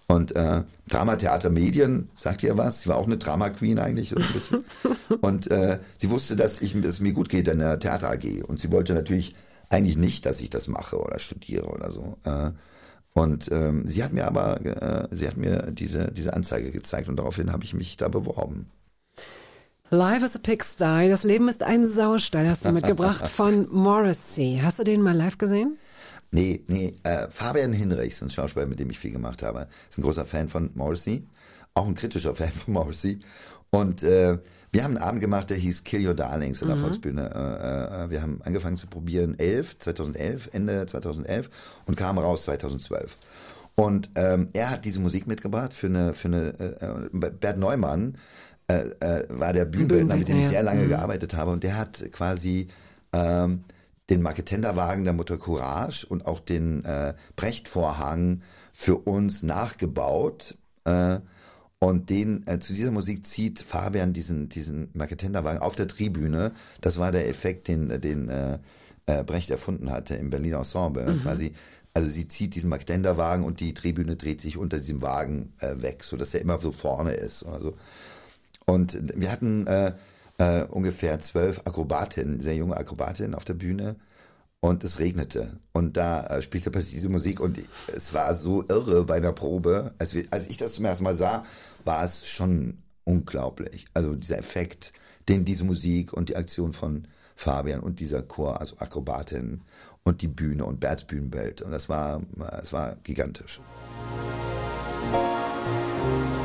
Und äh, Drama, Theater, Medien, sagt ihr was? Sie war auch eine Drama Queen eigentlich. So ein bisschen. und äh, sie wusste, dass ich, es mir gut geht in der Theater AG. Und sie wollte natürlich eigentlich nicht, dass ich das mache oder studiere oder so. Äh, und ähm, sie hat mir aber, äh, sie hat mir diese, diese Anzeige gezeigt und daraufhin habe ich mich da beworben. Life is a Pigsty, das Leben ist ein Saustall, hast du mitgebracht von Morrissey. Hast du den mal live gesehen? Nee, nee, äh, Fabian Hinrichs, ein Schauspieler, mit dem ich viel gemacht habe, ist ein großer Fan von Morrissey, auch ein kritischer Fan von Morrissey. Und äh, wir haben einen Abend gemacht, der hieß Kill Your Darlings in der Volksbühne. Äh, äh, wir haben angefangen zu probieren 11, 2011, Ende 2011 und kamen raus 2012. Und ähm, er hat diese Musik mitgebracht für eine, für eine äh, äh, Bert Neumann äh, äh, war der Bühnenbildner, mit dem ich sehr lange Mhm. gearbeitet habe. Und der hat quasi ähm, den Marketenderwagen der Mutter Courage und auch den äh, Brechtvorhang für uns nachgebaut. Äh, und den, äh, zu dieser Musik zieht Fabian diesen, diesen Marketenderwagen auf der Tribüne. Das war der Effekt, den, den äh, äh, Brecht erfunden hatte im Berliner Ensemble. Quasi. Also sie zieht diesen Marketenderwagen und die Tribüne dreht sich unter diesem Wagen äh, weg, sodass er immer so vorne ist. Oder so. Und wir hatten äh, äh, ungefähr zwölf Akrobatinnen, sehr junge Akrobatinnen auf der Bühne. Und es regnete. Und da äh, spielte plötzlich diese Musik. Und es war so irre bei einer Probe. Als, wir, als ich das zum ersten Mal sah, war es schon unglaublich. Also dieser Effekt, den diese Musik und die Aktion von Fabian und dieser Chor, also Akrobatinnen und die Bühne und Berts Bühnenbild. Und das war, es war gigantisch. It's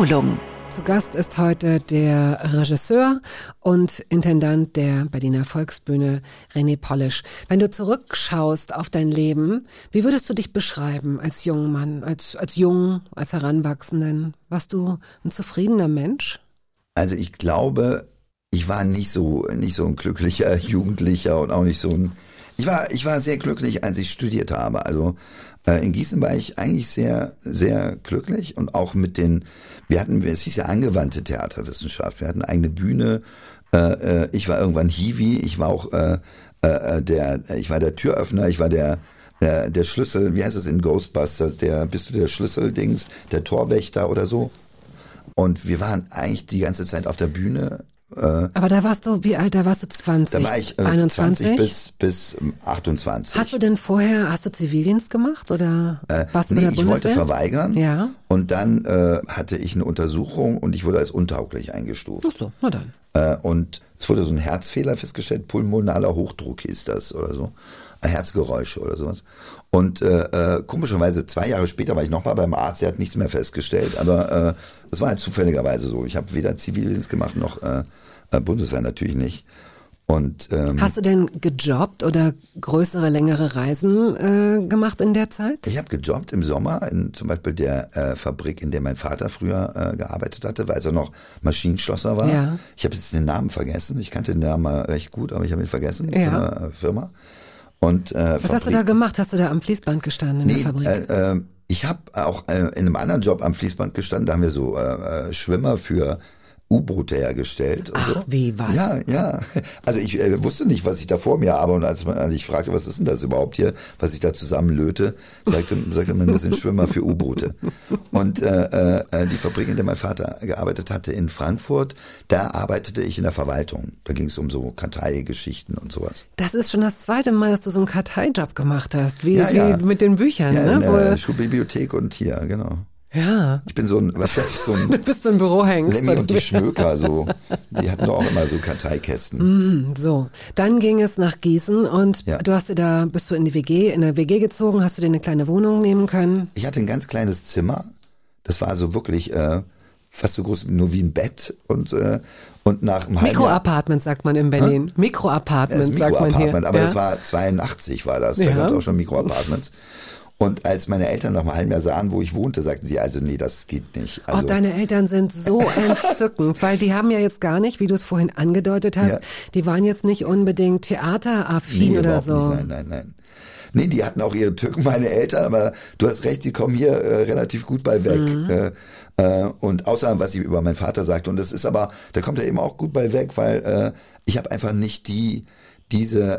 Wiederholung. Zu Gast ist heute der Regisseur und Intendant der Berliner Volksbühne, René Polisch. Wenn du zurückschaust auf dein Leben, wie würdest du dich beschreiben als jungen Mann, als, als Jungen, als Heranwachsenden? Warst du ein zufriedener Mensch? Also ich glaube, ich war nicht so nicht so ein glücklicher Jugendlicher und auch nicht so ein. Ich war ich war sehr glücklich, als ich studiert habe. Also in Gießen war ich eigentlich sehr sehr glücklich und auch mit den. Wir hatten es hieß ja angewandte Theaterwissenschaft. Wir hatten eigene Bühne. Äh, äh, ich war irgendwann Hiwi. Ich war auch äh, äh, der. Ich war der Türöffner. Ich war der der, der Schlüssel, wie heißt es in Ghostbusters, der, bist du der Schlüsseldings, der Torwächter oder so? Und wir waren eigentlich die ganze Zeit auf der Bühne. Äh, Aber da warst du, wie alt, da warst du 20? da war ich äh, 21? 20 bis, bis ähm, 28. Hast du denn vorher, hast du Zivildienst gemacht oder äh, warst du nee, bei der ich Bundeswehr? wollte verweigern. Ja. Und dann äh, hatte ich eine Untersuchung und ich wurde als untauglich eingestuft. Ach so, na dann. Äh, und es wurde so ein Herzfehler festgestellt, pulmonaler Hochdruck hieß das oder so. Äh, Herzgeräusche oder sowas. Und äh, äh, komischerweise zwei Jahre später war ich nochmal beim Arzt, der hat nichts mehr festgestellt, aber äh, das war halt zufälligerweise so. Ich habe weder Zivildienst gemacht noch äh, äh, Bundeswehr natürlich nicht. Und ähm, Hast du denn gejobbt oder größere, längere Reisen äh, gemacht in der Zeit? Ich habe gejobbt im Sommer in zum Beispiel der äh, Fabrik, in der mein Vater früher äh, gearbeitet hatte, weil er noch Maschinenschlosser war. Ja. Ich habe jetzt den Namen vergessen. Ich kannte den Namen recht gut, aber ich habe ihn vergessen Ja. von der äh, Firma. Und, äh, Was hast du da gemacht? Hast du da am Fließband gestanden in Nee, der Fabrik? Ich habe auch äh, in einem anderen Job am Fließband gestanden. Da haben wir so äh, äh, Schwimmer für U-Boote hergestellt. Ach, so. wie, was? Ja, ja. Also ich äh, wusste nicht, was ich da vor mir habe. Und als, man, als ich fragte, was ist denn das überhaupt hier, was ich da zusammenlöte, sagte, sagte man, wir sind Schwimmer für U-Boote. Und äh, äh, die Fabrik, in der mein Vater gearbeitet hatte in Frankfurt, da arbeitete ich in der Verwaltung. Da ging es um so Karteigeschichten und sowas. Das ist schon das zweite Mal, dass du so einen Karteijob gemacht hast, wie, Ja, ja. wie mit den Büchern, Ja, in ne? der Wo- Schulbibliothek und hier, genau. Ja. Ich bin so ein, was ich, so Du ein bist so ein Bürohengst. Lemmy und die Schmöker, so. Die hatten doch auch immer so Karteikästen. So, dann ging es nach Gießen und Ja. du hast dir da, bist du in die WG, in der WG gezogen, hast du dir eine kleine Wohnung nehmen können? Ich hatte ein ganz kleines Zimmer. Das war so wirklich äh, fast so groß nur wie ein Bett und äh, und nach einem Mikroapartment sagt man in Berlin. Mikroapartment sagt man hier. Aber ja? das war 82 war das. Ja. Da gab es auch schon Mikroapartments. Und als meine Eltern nach einem halben Jahr sahen, wo ich wohnte, sagten sie, also nee, das geht nicht. Also, oh, deine Eltern sind so entzückend, weil die haben ja jetzt gar nicht, wie du es vorhin angedeutet hast, Ja. die waren jetzt nicht unbedingt theateraffin Nee, oder so. Nicht. Nein, nein, nein. Nee, die hatten auch ihre Tücken, meine Eltern, aber du hast recht, die kommen hier äh, relativ gut bei weg. Mhm. Äh, äh, und außer was ich über meinen Vater sagte, und das ist aber, da kommt er eben auch gut bei weg, weil äh, ich habe einfach nicht die diese,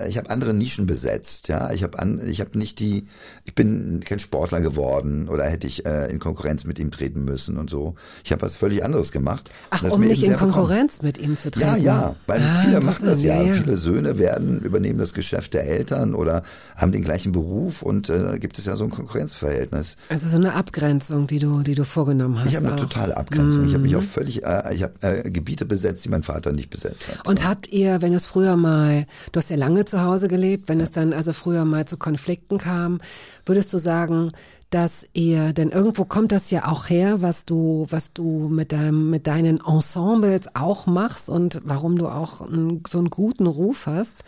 äh, ich habe andere Nischen besetzt, ja, ich habe an, ich habe nicht die, ich bin kein Sportler geworden oder hätte ich äh, in Konkurrenz mit ihm treten müssen und so. Ich habe was völlig anderes gemacht. Ach, um nicht in sehr bekommen. Konkurrenz mit ihm zu treten. Ja, ja, weil Ah, viele machen das ja. interessant, Viele Söhne werden, übernehmen das Geschäft der Eltern oder haben den gleichen Beruf und äh, da gibt es ja so ein Konkurrenzverhältnis. Also so eine Abgrenzung, die du, die du vorgenommen hast. Ich habe eine auch. Mhm. totale Abgrenzung. Ich habe mich auch völlig, äh, ich habe äh, Gebiete besetzt, die mein Vater nicht besetzt hat. Und habt ihr, wenn es früher mal, du hast ja lange zu Hause gelebt, wenn es dann also früher mal zu Konflikten kam, würdest du sagen, dass ihr, denn irgendwo kommt das ja auch her, was du, was du mit deinem, mit deinen Ensembles auch machst und warum du auch einen, so einen guten Ruf hast.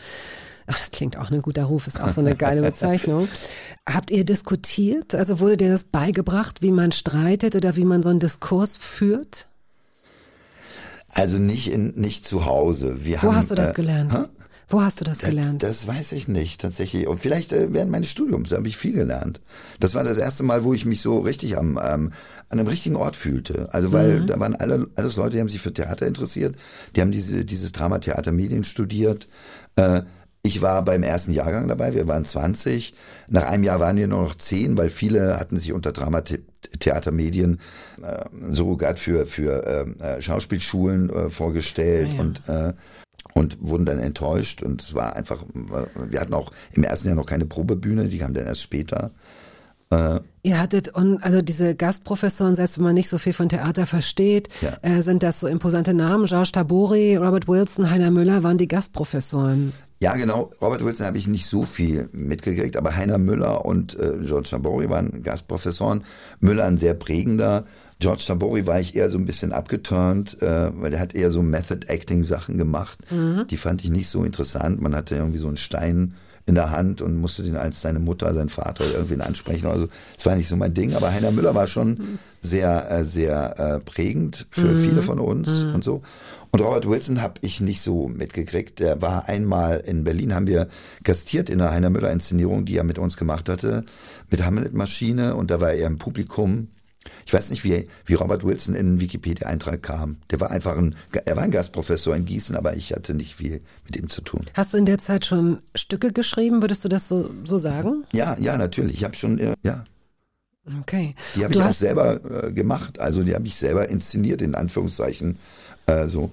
Ach, das klingt auch ein guter Ruf, ist auch so eine geile Bezeichnung. Habt ihr diskutiert? Also wurde dir das beigebracht, wie man streitet oder wie man so einen Diskurs führt? Also nicht in, nicht zu Hause. Wir Wo haben, hast du das äh, gelernt? hä? Wo hast du das Das, gelernt? das weiß ich nicht, tatsächlich. Und vielleicht äh, während meines Studiums habe ich viel gelernt. Das war das erste Mal, wo ich mich so richtig am, ähm, an einem richtigen Ort fühlte. Also weil da waren alle, alles Leute, die haben sich für Theater interessiert. Die haben diese, dieses Drama Theater Medien studiert. Äh, ich war beim ersten Jahrgang dabei, wir waren 20. Nach einem Jahr waren wir nur noch 10, weil viele hatten sich unter Drama Theater Medien äh, Surrogat für, für ähm, äh, Schauspielschulen äh, vorgestellt ja. und äh, und wurden dann enttäuscht und es war einfach, wir hatten auch im ersten Jahr noch keine Probebühne, die kam dann erst später. Ihr hattet, und also diese Gastprofessoren, selbst wenn man nicht so viel von Theater versteht, Ja. äh, sind das so imposante Namen. George Tabori, Robert Wilson, Heiner Müller waren die Gastprofessoren. Ja, genau, Robert Wilson habe ich nicht so viel mitgekriegt, aber Heiner Müller und äh, George Tabori waren Gastprofessoren. Müller ein sehr prägender. George Tabori war ich eher so ein bisschen abgeturnt, äh, weil er hat eher so Method-Acting-Sachen gemacht. Die fand ich nicht so interessant. Man hatte irgendwie so einen Stein in der Hand und musste den als seine Mutter, sein Vater oder irgendwen ansprechen. Also das war nicht so mein Ding. Aber Heiner Müller war schon sehr, äh, sehr äh, prägend für viele von uns und so. Und Robert Wilson habe ich nicht so mitgekriegt. Der war einmal in Berlin, haben wir gastiert in der Heiner Müller Inszenierung, die er mit uns gemacht hatte, mit Hamlet-Maschine und da war er im Publikum. Ich weiß nicht, wie, wie Robert Wilson in den Wikipedia-Eintrag kam. Der war einfach ein, er war ein Gastprofessor in Gießen, aber ich hatte nicht viel mit ihm zu tun. Hast du in der Zeit schon Stücke geschrieben? Würdest du das so, so sagen? Ja, ja, natürlich. Ich habe schon, äh, ja, Okay. die habe ich auch selber äh, gemacht. Also die habe ich selber inszeniert, in Anführungszeichen. Äh, so.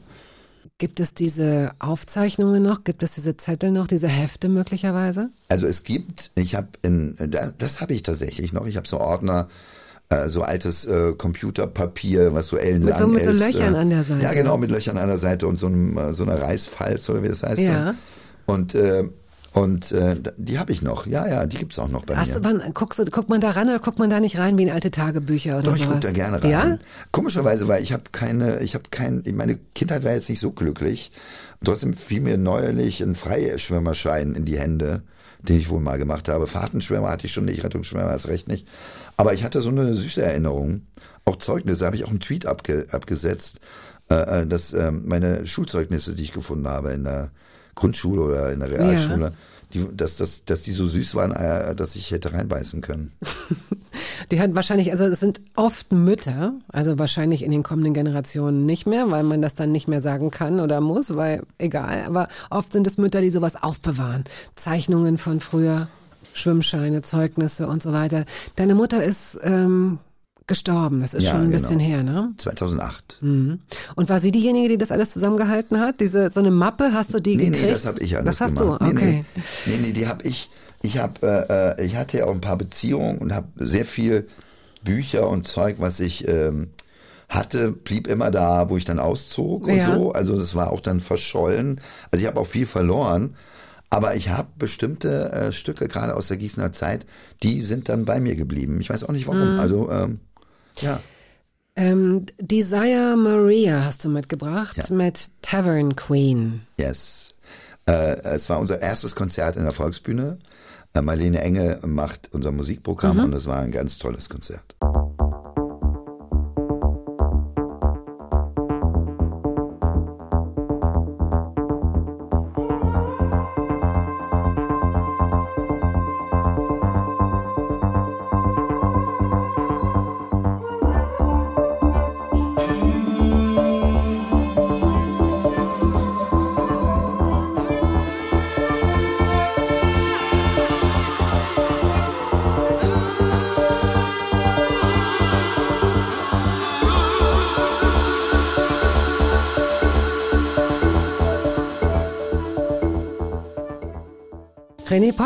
Gibt es diese Aufzeichnungen noch? Gibt es diese Zettel noch, diese Hefte möglicherweise? Also es gibt, ich habe in, da- das habe ich tatsächlich noch. Ich habe so Ordner, äh, so altes äh, Computerpapier, was so ellenlang so- mit so ist. Löchern äh, an der Seite. Ja, genau, mit Löchern an der Seite und so, einem, äh, so einer Reißfalz oder wie das heißt. Ja. Und äh, und äh, die habe ich noch. Ja, ja, die gibt's auch noch bei Hast mir. du, wann, guckst guckt man da ran oder guckt man da nicht rein wie in alte Tagebücher oder Doch, ich sowas? gucke da gerne rein. Ja? Komischerweise, weil ich habe keine, ich habe kein, meine Kindheit war jetzt nicht so glücklich. Und trotzdem fiel mir neuerlich ein Freischwimmerschein in die Hände, den ich wohl mal gemacht habe. Fahrtenschwimmer hatte ich schon nicht, Rettungsschwimmer erst recht nicht. Aber ich hatte so eine süße Erinnerung. Auch Zeugnisse, habe ich auch einen Tweet abge, abgesetzt, äh, äh, dass äh, meine Schulzeugnisse, die ich gefunden habe in der Grundschule oder in der Realschule, die, dass, dass, dass die so süß waren, äh, dass ich hätte reinbeißen können. Die hat wahrscheinlich, also es sind oft Mütter, also wahrscheinlich in den kommenden Generationen nicht mehr, weil man das dann nicht mehr sagen kann oder muss, weil egal, aber oft sind es Mütter, die sowas aufbewahren. Zeichnungen von früher, Schwimmscheine, Zeugnisse und so weiter. Deine Mutter ist ähm, gestorben, das ist Ja, schon ein genau. bisschen her, ne? 2008. Mhm. Und war sie diejenige, die das alles zusammengehalten hat? Diese so eine Mappe, hast du die Nee, gekriegt? nee, das habe ich alles Das hast gemacht. du, Nee, okay. Nee, nee, nee die habe ich. Ich habe, äh, äh, ich hatte ja auch ein paar Beziehungen und habe sehr viel Bücher und Zeug, was ich ähm, hatte, blieb immer da, wo ich dann auszog und Ja. so. Also das war auch dann verschollen. Also ich habe auch viel verloren. Aber ich habe bestimmte äh, Stücke, gerade aus der Gießener Zeit, die sind dann bei mir geblieben. Ich weiß auch nicht warum. Mhm. Also ähm, ja. Ähm, Desire Maria hast du mitgebracht Ja. mit Tavern Queen. Yes. Äh, es war unser erstes Konzert in der Volksbühne. Äh, Marlene Enge macht unser Musikprogramm und es war ein ganz tolles Konzert.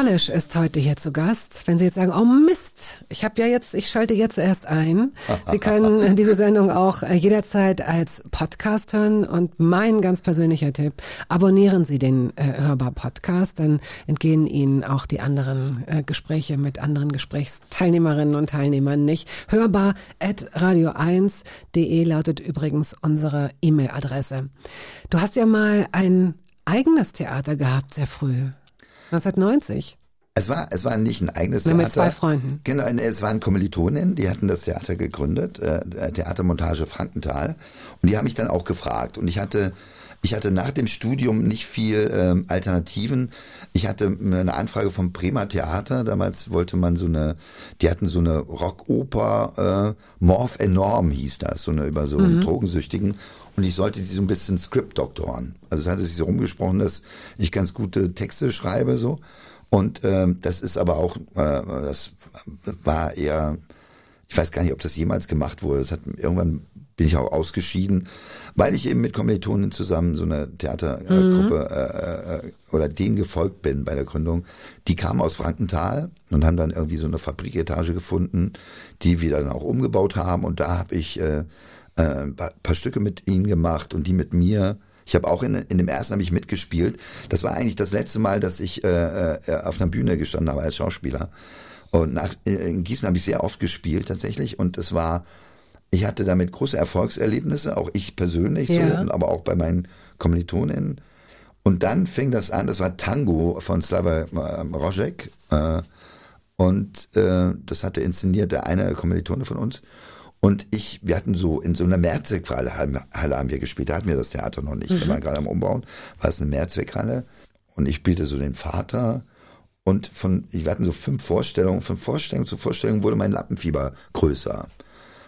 Polish ist heute hier zu Gast. Wenn Sie jetzt sagen, oh Mist, ich habe ja jetzt, ich schalte jetzt erst ein. Sie können diese Sendung auch äh, jederzeit als Podcast hören und mein ganz persönlicher Tipp, abonnieren Sie den äh, Hörbar Podcast, dann entgehen Ihnen auch die anderen äh, Gespräche mit anderen Gesprächsteilnehmerinnen und Teilnehmern nicht. Hörbar at radio1.de lautet übrigens unsere E-Mail-Adresse. Du hast ja mal ein eigenes Theater gehabt, sehr früh. 1990. Es war, es war nicht ein eigenes Theater. mit zwei Freunden. Genau, es waren Kommilitonen, die hatten das Theater gegründet, äh, Theatermontage Frankenthal. Und die haben mich dann auch gefragt. Und ich hatte, ich hatte nach dem Studium nicht viel ähm, Alternativen. Ich hatte eine Anfrage vom Bremer Theater. Damals wollte man so eine, die hatten so eine Rockoper, äh, Morph Enorm hieß das, so eine über so einen Drogensüchtigen. Und ich sollte sie so ein bisschen Script-doktoren. Also es hatte sich so rumgesprochen, dass ich ganz gute Texte schreibe so. Und ähm, das ist aber auch, äh, das war eher, ich weiß gar nicht, ob das jemals gemacht wurde. Das hat irgendwann bin ich auch ausgeschieden, weil ich eben mit Kommilitonen zusammen so eine Theatergruppe äh, äh, oder denen gefolgt bin bei der Gründung. Die kamen aus Frankenthal und haben dann irgendwie so eine Fabriketage gefunden, die wir dann auch umgebaut haben. Und da habe ich äh, äh, ein paar, paar Stücke mit ihnen gemacht und die mit mir. Ich habe auch in, in dem ersten habe ich mitgespielt. Das war eigentlich das letzte Mal, dass ich äh, äh, auf einer Bühne gestanden habe als Schauspieler. Und nach, in Gießen habe ich sehr oft gespielt tatsächlich. Und es war, ich hatte damit große Erfolgserlebnisse, auch ich persönlich Ja. so, aber auch bei meinen Kommilitoninnen. Und dann fing das an, das war Tango von Slava äh, Rožek. Äh, und äh, das hatte inszeniert der eine Kommilitone von uns. Und ich, wir hatten so, in so einer Mehrzweckhalle Halle haben wir gespielt, da hatten wir das Theater noch nicht. Wir waren gerade am Umbauen, war es eine Mehrzweckhalle. Und ich spielte so den Vater. Und von, wir hatten so fünf Vorstellungen, von Vorstellung zu Vorstellung wurde mein Lappenfieber größer.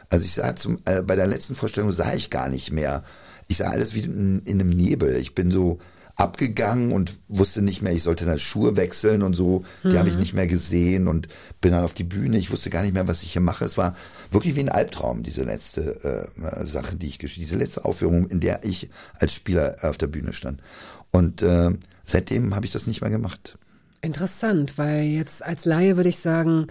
Also ich sah zum, äh, bei der letzten Vorstellung sah ich gar nicht mehr. Ich sah alles wie in, in einem Nebel. Ich bin so abgegangen und wusste nicht mehr, ich sollte dann Schuhe wechseln und so. Die habe ich nicht mehr gesehen und bin dann auf die Bühne. Ich wusste gar nicht mehr, was ich hier mache. Es war wirklich wie ein Albtraum, diese letzte äh, Sache, die ich diese letzte Aufführung, in der ich als Spieler auf der Bühne stand. Und äh, seitdem habe ich das nicht mehr gemacht. Interessant, weil jetzt als Laie würde ich sagen,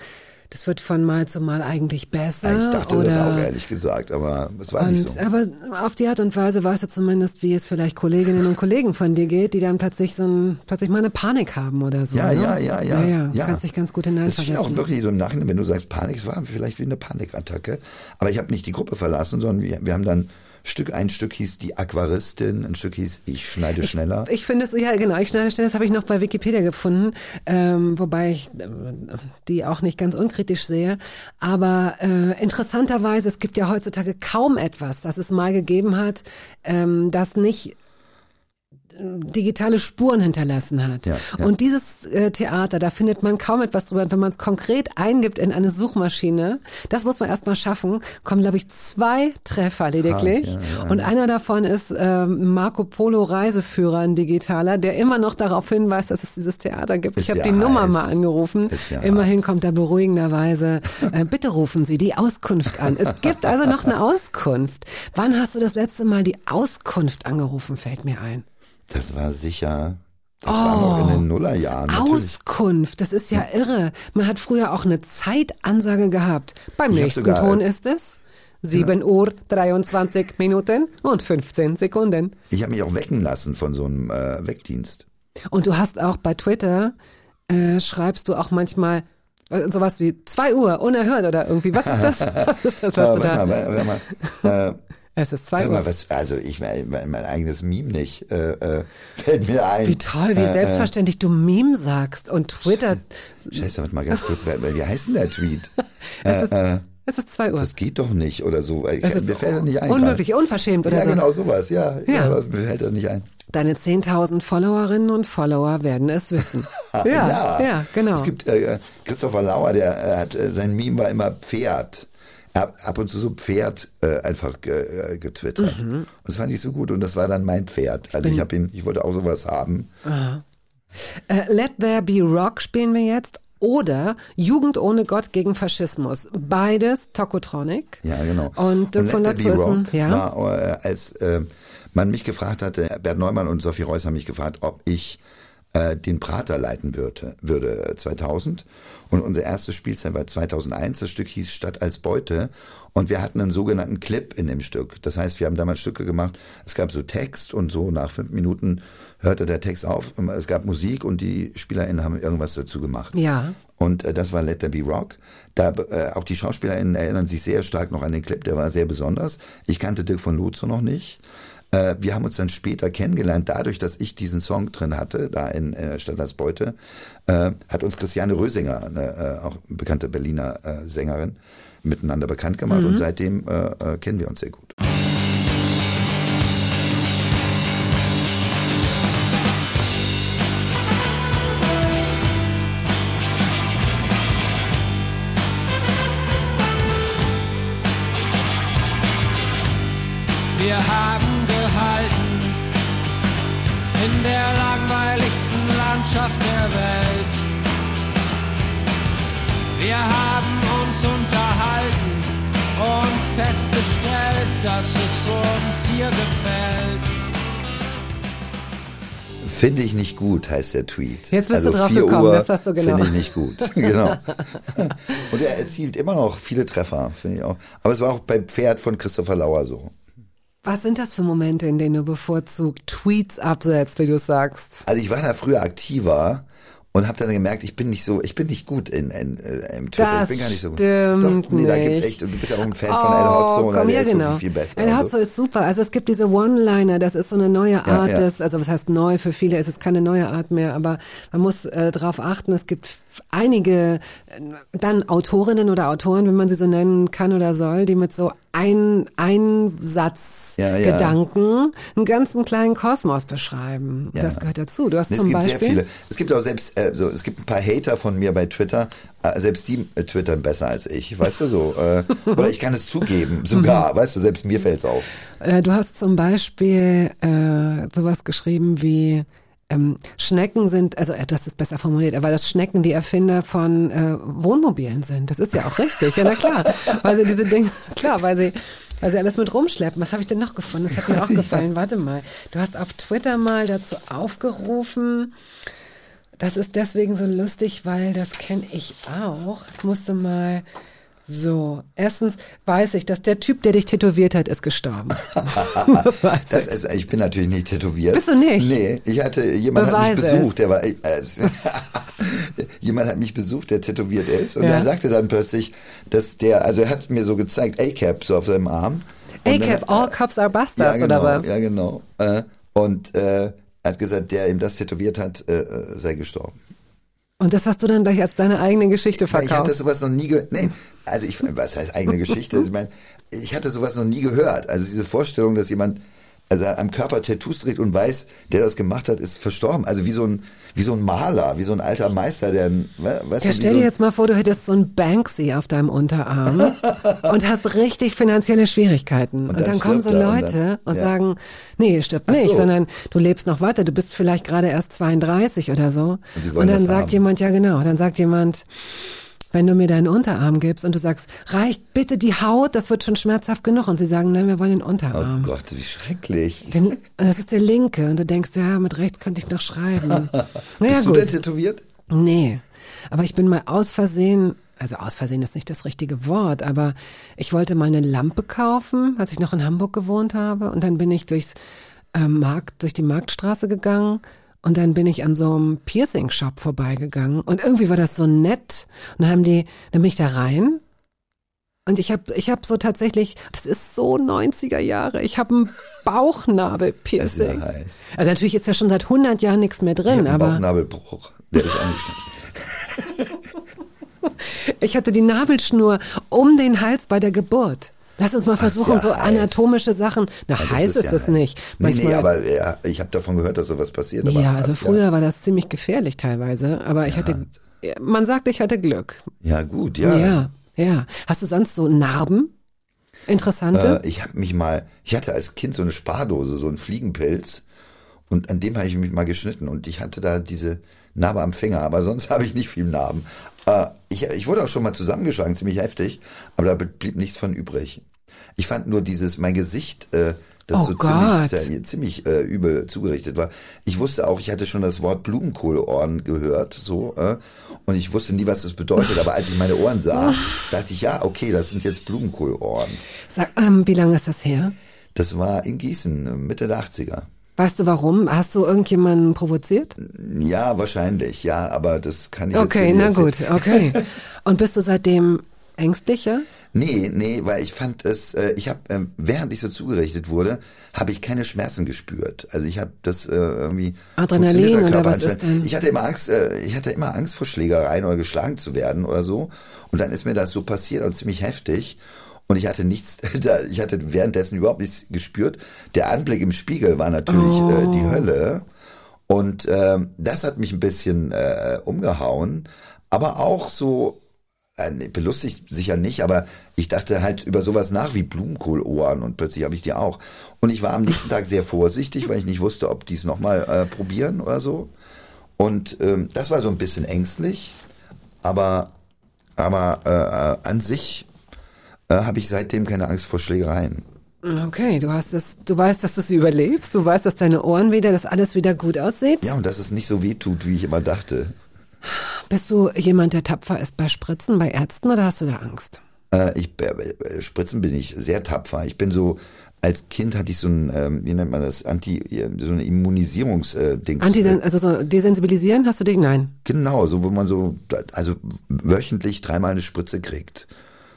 das wird von Mal zu Mal eigentlich besser. ich dachte oder das auch ehrlich gesagt, aber es war nicht Und, so. aber auf die Art und Weise weißt du zumindest, wie es vielleicht Kolleginnen und Kollegen von dir geht, die dann plötzlich so ein, plötzlich mal eine Panik haben oder so. Ja, ne? ja, ja, ja. ja, ja. ja. Kannst dich ganz gut Das schien hineinversetzen. auch wirklich so im Nachhinein, wenn du sagst Panik, es war vielleicht wie eine Panikattacke. Aber ich habe nicht die Gruppe verlassen, sondern wir, wir haben dann Stück, ein Stück hieß die Aquaristin, ein Stück hieß Ich schneide schneller. Ich finde es, ja genau, ich schneide schnell, das habe ich noch bei Wikipedia gefunden, ähm, wobei ich äh, die auch nicht ganz unkritisch sehe. Aber äh, interessanterweise, es gibt ja heutzutage kaum etwas, das es mal gegeben hat, ähm, das nicht digitale Spuren hinterlassen hat. Ja, ja. Und dieses äh, Theater, da findet man kaum etwas drüber. Wenn man es konkret eingibt in eine Suchmaschine, das muss man erstmal schaffen, kommen, glaube ich, zwei Treffer lediglich. Ah, ja, Und einer davon ist ähm, Marco Polo Reiseführer, ein digitaler, der immer noch darauf hinweist, dass es dieses Theater gibt. Ist ich habe die Nummer heiß. mal angerufen. Immerhin kommt da beruhigenderweise, äh, bitte rufen Sie die Auskunft an. Es gibt also noch eine Auskunft. Wann hast du das letzte Mal die Auskunft angerufen, fällt mir ein. Das war sicher, das war noch in den Nullerjahren. natürlich. Auskunft, das ist ja irre. Man hat früher auch eine Zeitansage gehabt. Beim Ich nächsten sogar- Ton ist es 7 Uhr 23 Minuten und 15 Sekunden. Ich habe mich auch wecken lassen von so einem äh, Weckdienst. Und du hast auch bei Twitter, äh, schreibst du auch manchmal äh, sowas wie 2 Uhr, unerhört oder irgendwie. Was ist das? Was ist das, was Äh, du da... mal, mal. Äh, Es ist 2 Hör mal, Uhr. was, also ich mein, mein, eigenes Meme nicht, äh, äh, fällt mir ein. Wie toll, wie Äh, selbstverständlich du Meme sagst und Twitter. Äh, Scheiße, warte mal ganz kurz, wie heißt denn der Tweet? Es ist, äh, es ist 2 Uhr. das geht doch nicht oder so. Ich, Es ist mir fällt das nicht ein. unmöglich, unverschämt oder Ja, so. genau sowas, ja. ja. Ja. aber mir fällt das nicht ein. Deine 10.000 Followerinnen und Follower werden es wissen. ja, ja, genau. Es gibt äh, Christopher Lauer, der äh, hat, äh, sein Meme war immer Pferd. Hat ab und zu so Pferd äh, einfach ge, äh, getwittert. Mhm. Und das fand ich so gut und das war dann mein Pferd. Also ich habe ihn, ich wollte auch sowas haben. Äh, Let There Be Rock spielen wir jetzt. Oder Jugend ohne Gott gegen Faschismus. Beides Tokotronic. Ja, genau. Und Dirk Let von Zössen, Rock ja. war, äh, als äh, man mich gefragt hatte, Bert Neumann und Sophie Reuss haben mich gefragt, ob ich äh, den Prater leiten würde, würde äh, 2000. Und unser erstes Spielzeit war 2001. Das Stück hieß Stadt als Beute. Und wir hatten einen sogenannten Clip in dem Stück. Das heißt, wir haben damals Stücke gemacht. Es gab so Text und so nach fünf Minuten hörte der Text auf. Es gab Musik und die SpielerInnen haben irgendwas dazu gemacht. Ja. Und äh, das war Let There Be Rock. Da, äh, auch die SchauspielerInnen erinnern sich sehr stark noch an den Clip, der war sehr besonders. Ich kannte Dirk von Lotso noch nicht. Äh, wir haben uns dann später kennengelernt, dadurch, dass ich diesen Song drin hatte, da in äh, Stadt als Beute, äh, hat uns Christiane Rösinger, eine äh, auch bekannte Berliner äh, Sängerin, miteinander bekannt gemacht. Und seitdem äh, äh, kennen wir uns sehr gut. Wir haben in der langweiligsten Landschaft der Welt. Wir haben uns unterhalten und festgestellt, dass es uns hier gefällt. Finde ich nicht gut, heißt der Tweet. Jetzt bist du also drauf 4 gekommen, Uhr das warst du genau. Finde ich nicht gut. genau. Und er erzielt immer noch viele Treffer, finde ich auch. Aber es war auch bei Pferd von Christopher Lauer so. Was sind das für Momente, in denen du bevorzugt Tweets absetzt, wie du sagst? Also ich war da früher aktiver und habe dann gemerkt, ich bin nicht so, ich bin nicht gut in, in, äh, im Twitter. Das ich bin gar nicht so gut. Doch, nee, da gibt's echt, und du bist ja auch ein Fan von El Hotzo, und der ja, ist genau. viel besser. El Hotzo so. ist super. Also es gibt diese One-Liner, das ist so eine neue Art ja. des, also was heißt neu, für viele ist es keine neue Art mehr, aber man muss äh, darauf achten, es gibt einige dann Autorinnen oder Autoren, wenn man sie so nennen kann oder soll, die mit so ein Einsatz Ja, ja. Gedanken einen ganzen kleinen Kosmos beschreiben. Ja. Das gehört dazu. Du hast Nee, es zum gibt Beispiel sehr viele. Es gibt auch selbst, äh, so, es gibt ein paar Hater von mir bei Twitter, äh, selbst die äh, twittern besser als ich, weißt du so. Äh, oder ich kann es zugeben, sogar, weißt du, selbst mir fällt's auf. Äh, Du hast zum Beispiel äh, sowas geschrieben wie ähm, Schnecken sind, also äh, das ist besser formuliert, aber dass Schnecken die Erfinder von äh, Wohnmobilen sind. Das ist ja auch richtig, ja na klar. Weil sie diese Dinge, klar, weil sie, weil sie alles mit rumschleppen. Was habe ich denn noch gefunden? Das hat mir auch gefallen. Warte mal. Du hast auf Twitter mal dazu aufgerufen. Das ist deswegen so lustig, weil das kenne ich auch. Ich musste mal so. Erstens weiß ich, dass der Typ, der dich tätowiert hat, ist gestorben. das weiß Das ich. ist, ich bin natürlich nicht tätowiert. Bist du nicht? Nee, ich hatte, jemand Beweise hat mich besucht, es. der war, äh, jemand hat mich besucht, der tätowiert ist und Ja. der sagte dann plötzlich, dass der, also er hat mir so gezeigt, A-Cap so auf seinem Arm. A-Cap, all cops are bastards, ja, genau, oder was? Ja, genau. Äh, und äh, er hat gesagt, der ihm das tätowiert hat, äh, äh, sei gestorben. Und das hast du dann gleich als deine eigene Geschichte Ja, ich hatte verkauft. sowas noch nie gehört. Nee, also ich, was heißt eigene Geschichte? Ich meine, ich hatte sowas noch nie gehört. Also diese Vorstellung, dass jemand also am Körper Tattoos trägt und weiß, der das gemacht hat, ist verstorben. Also wie so ein, wie so ein Maler, wie so ein alter Meister, der, weißt Ja, du, stell so dir jetzt mal vor, du hättest so ein Banksy auf deinem Unterarm und hast richtig finanzielle Schwierigkeiten. Und, dann dann, kommen so er und Leute dann- und ja. sagen, nee, stirbt nicht, so. sondern du lebst noch weiter, du bist vielleicht gerade erst 32 oder so. Und Und, dann sagt haben. jemand, ja genau, dann sagt jemand, wenn du mir deinen Unterarm gibst und du sagst, reicht bitte die Haut, das wird schon schmerzhaft genug. Und sie sagen, nein, wir wollen den Oh Unterarm. Gott, wie schrecklich. Den, und das ist der linke. Und du denkst, ja, mit rechts könnte ich noch schreiben. naja, Bist du gut. denn tätowiert? Nee, aber ich bin mal aus Versehen, also aus Versehen ist nicht das richtige Wort, aber ich wollte mal eine Lampe kaufen, als ich noch in Hamburg gewohnt habe. Und dann bin ich durchs äh, Markt, durch die Marktstraße gegangen. Und dann bin ich an so einem Piercing-Shop vorbeigegangen. Und irgendwie war das so nett. Und dann haben die, dann bin ich da rein. Und ich habe ich hab so tatsächlich, das ist so 90er Jahre, ich habe ein ja Bauchnabel-Piercing. heiß. Also natürlich ist ja schon seit 100 Jahren nichts mehr Ich drin, einen aber... Bauchnabelbruch. Der ist angeschnitten. Ich hatte die Nabelschnur um den Hals bei der Geburt. Lass uns mal versuchen, ja so heiß. anatomische Sachen. Na, Ja, heiß ist, ja es heiß. nicht. Nee, nee, Manchmal- aber ja, ich habe davon gehört, dass sowas passiert. Aber, ja, also früher war das ziemlich gefährlich teilweise, aber ich hatte, man sagt, ich hatte Glück. Ja, gut, ja. Ja, ja. Hast du sonst so Narben? Interessante? Äh, ich habe mich mal, ich hatte als Kind so eine Spardose, so einen Fliegenpilz und an dem habe ich mich mal geschnitten und ich hatte da diese Narbe am Finger, aber sonst habe ich nicht viel Narben. Äh, ich, ich wurde auch schon mal zusammengeschlagen, ziemlich heftig, aber da blieb nichts von übrig. Ich fand nur dieses, mein Gesicht, äh, das Oh so Gott. ziemlich, ziemlich äh, übel zugerichtet war. Ich wusste auch, ich hatte schon das Wort Blumenkohleohren gehört, so, äh, und ich wusste nie, was das bedeutet, aber als ich meine Ohren sah, dachte ich, ja, okay, das sind jetzt Blumenkohlohren. Sag, ähm, wie lange ist das her? Das war in Gießen, Mitte der 80er. Weißt du warum? Hast du irgendjemanden provoziert? Ja, wahrscheinlich, ja, aber das kann ich Okay, jetzt hier na nicht gut, erzählen. okay. Und bist du seitdem ängstlicher? Nee, nee, weil ich fand es, äh, ich habe, ähm, während ich so zugerichtet wurde, habe ich keine Schmerzen gespürt. Also ich habe das äh, irgendwie Adrenalin oder was ist denn? Ich hatte immer Angst, äh, ich hatte immer Angst vor Schlägereien oder geschlagen zu werden oder so. Und dann ist mir das so passiert und ziemlich heftig. Und ich hatte nichts, ich hatte währenddessen überhaupt nichts gespürt. Der Anblick im Spiegel war natürlich äh, die Hölle. Und ähm, das hat mich ein bisschen äh, umgehauen, aber auch so äh, belustigt sicher nicht, aber ich dachte halt über sowas nach wie Blumenkohlohren und plötzlich habe ich die auch. Und ich war am nächsten Tag sehr vorsichtig, weil ich nicht wusste, ob die es nochmal äh, probieren oder so. Und ähm, das war so ein bisschen ängstlich, aber, aber äh, äh, an sich äh, habe ich seitdem keine Angst vor Schlägereien. Okay, du hast es, du weißt, dass du sie überlebst, du weißt, dass deine Ohren wieder, dass alles wieder gut aussieht. Ja, und dass es nicht so weh tut, wie ich immer dachte. Bist du jemand, der tapfer ist bei Spritzen, bei Ärzten oder hast du da Angst? Äh, ich, äh, äh, Spritzen bin ich sehr tapfer. Ich bin so, als Kind hatte ich so ein, ähm, wie nennt man das, Anti, äh, so eine Immunisierungsdings. Anti, also so desensibilisieren hast du dich? Nein. Genau, so wo man so, also wöchentlich dreimal eine Spritze kriegt.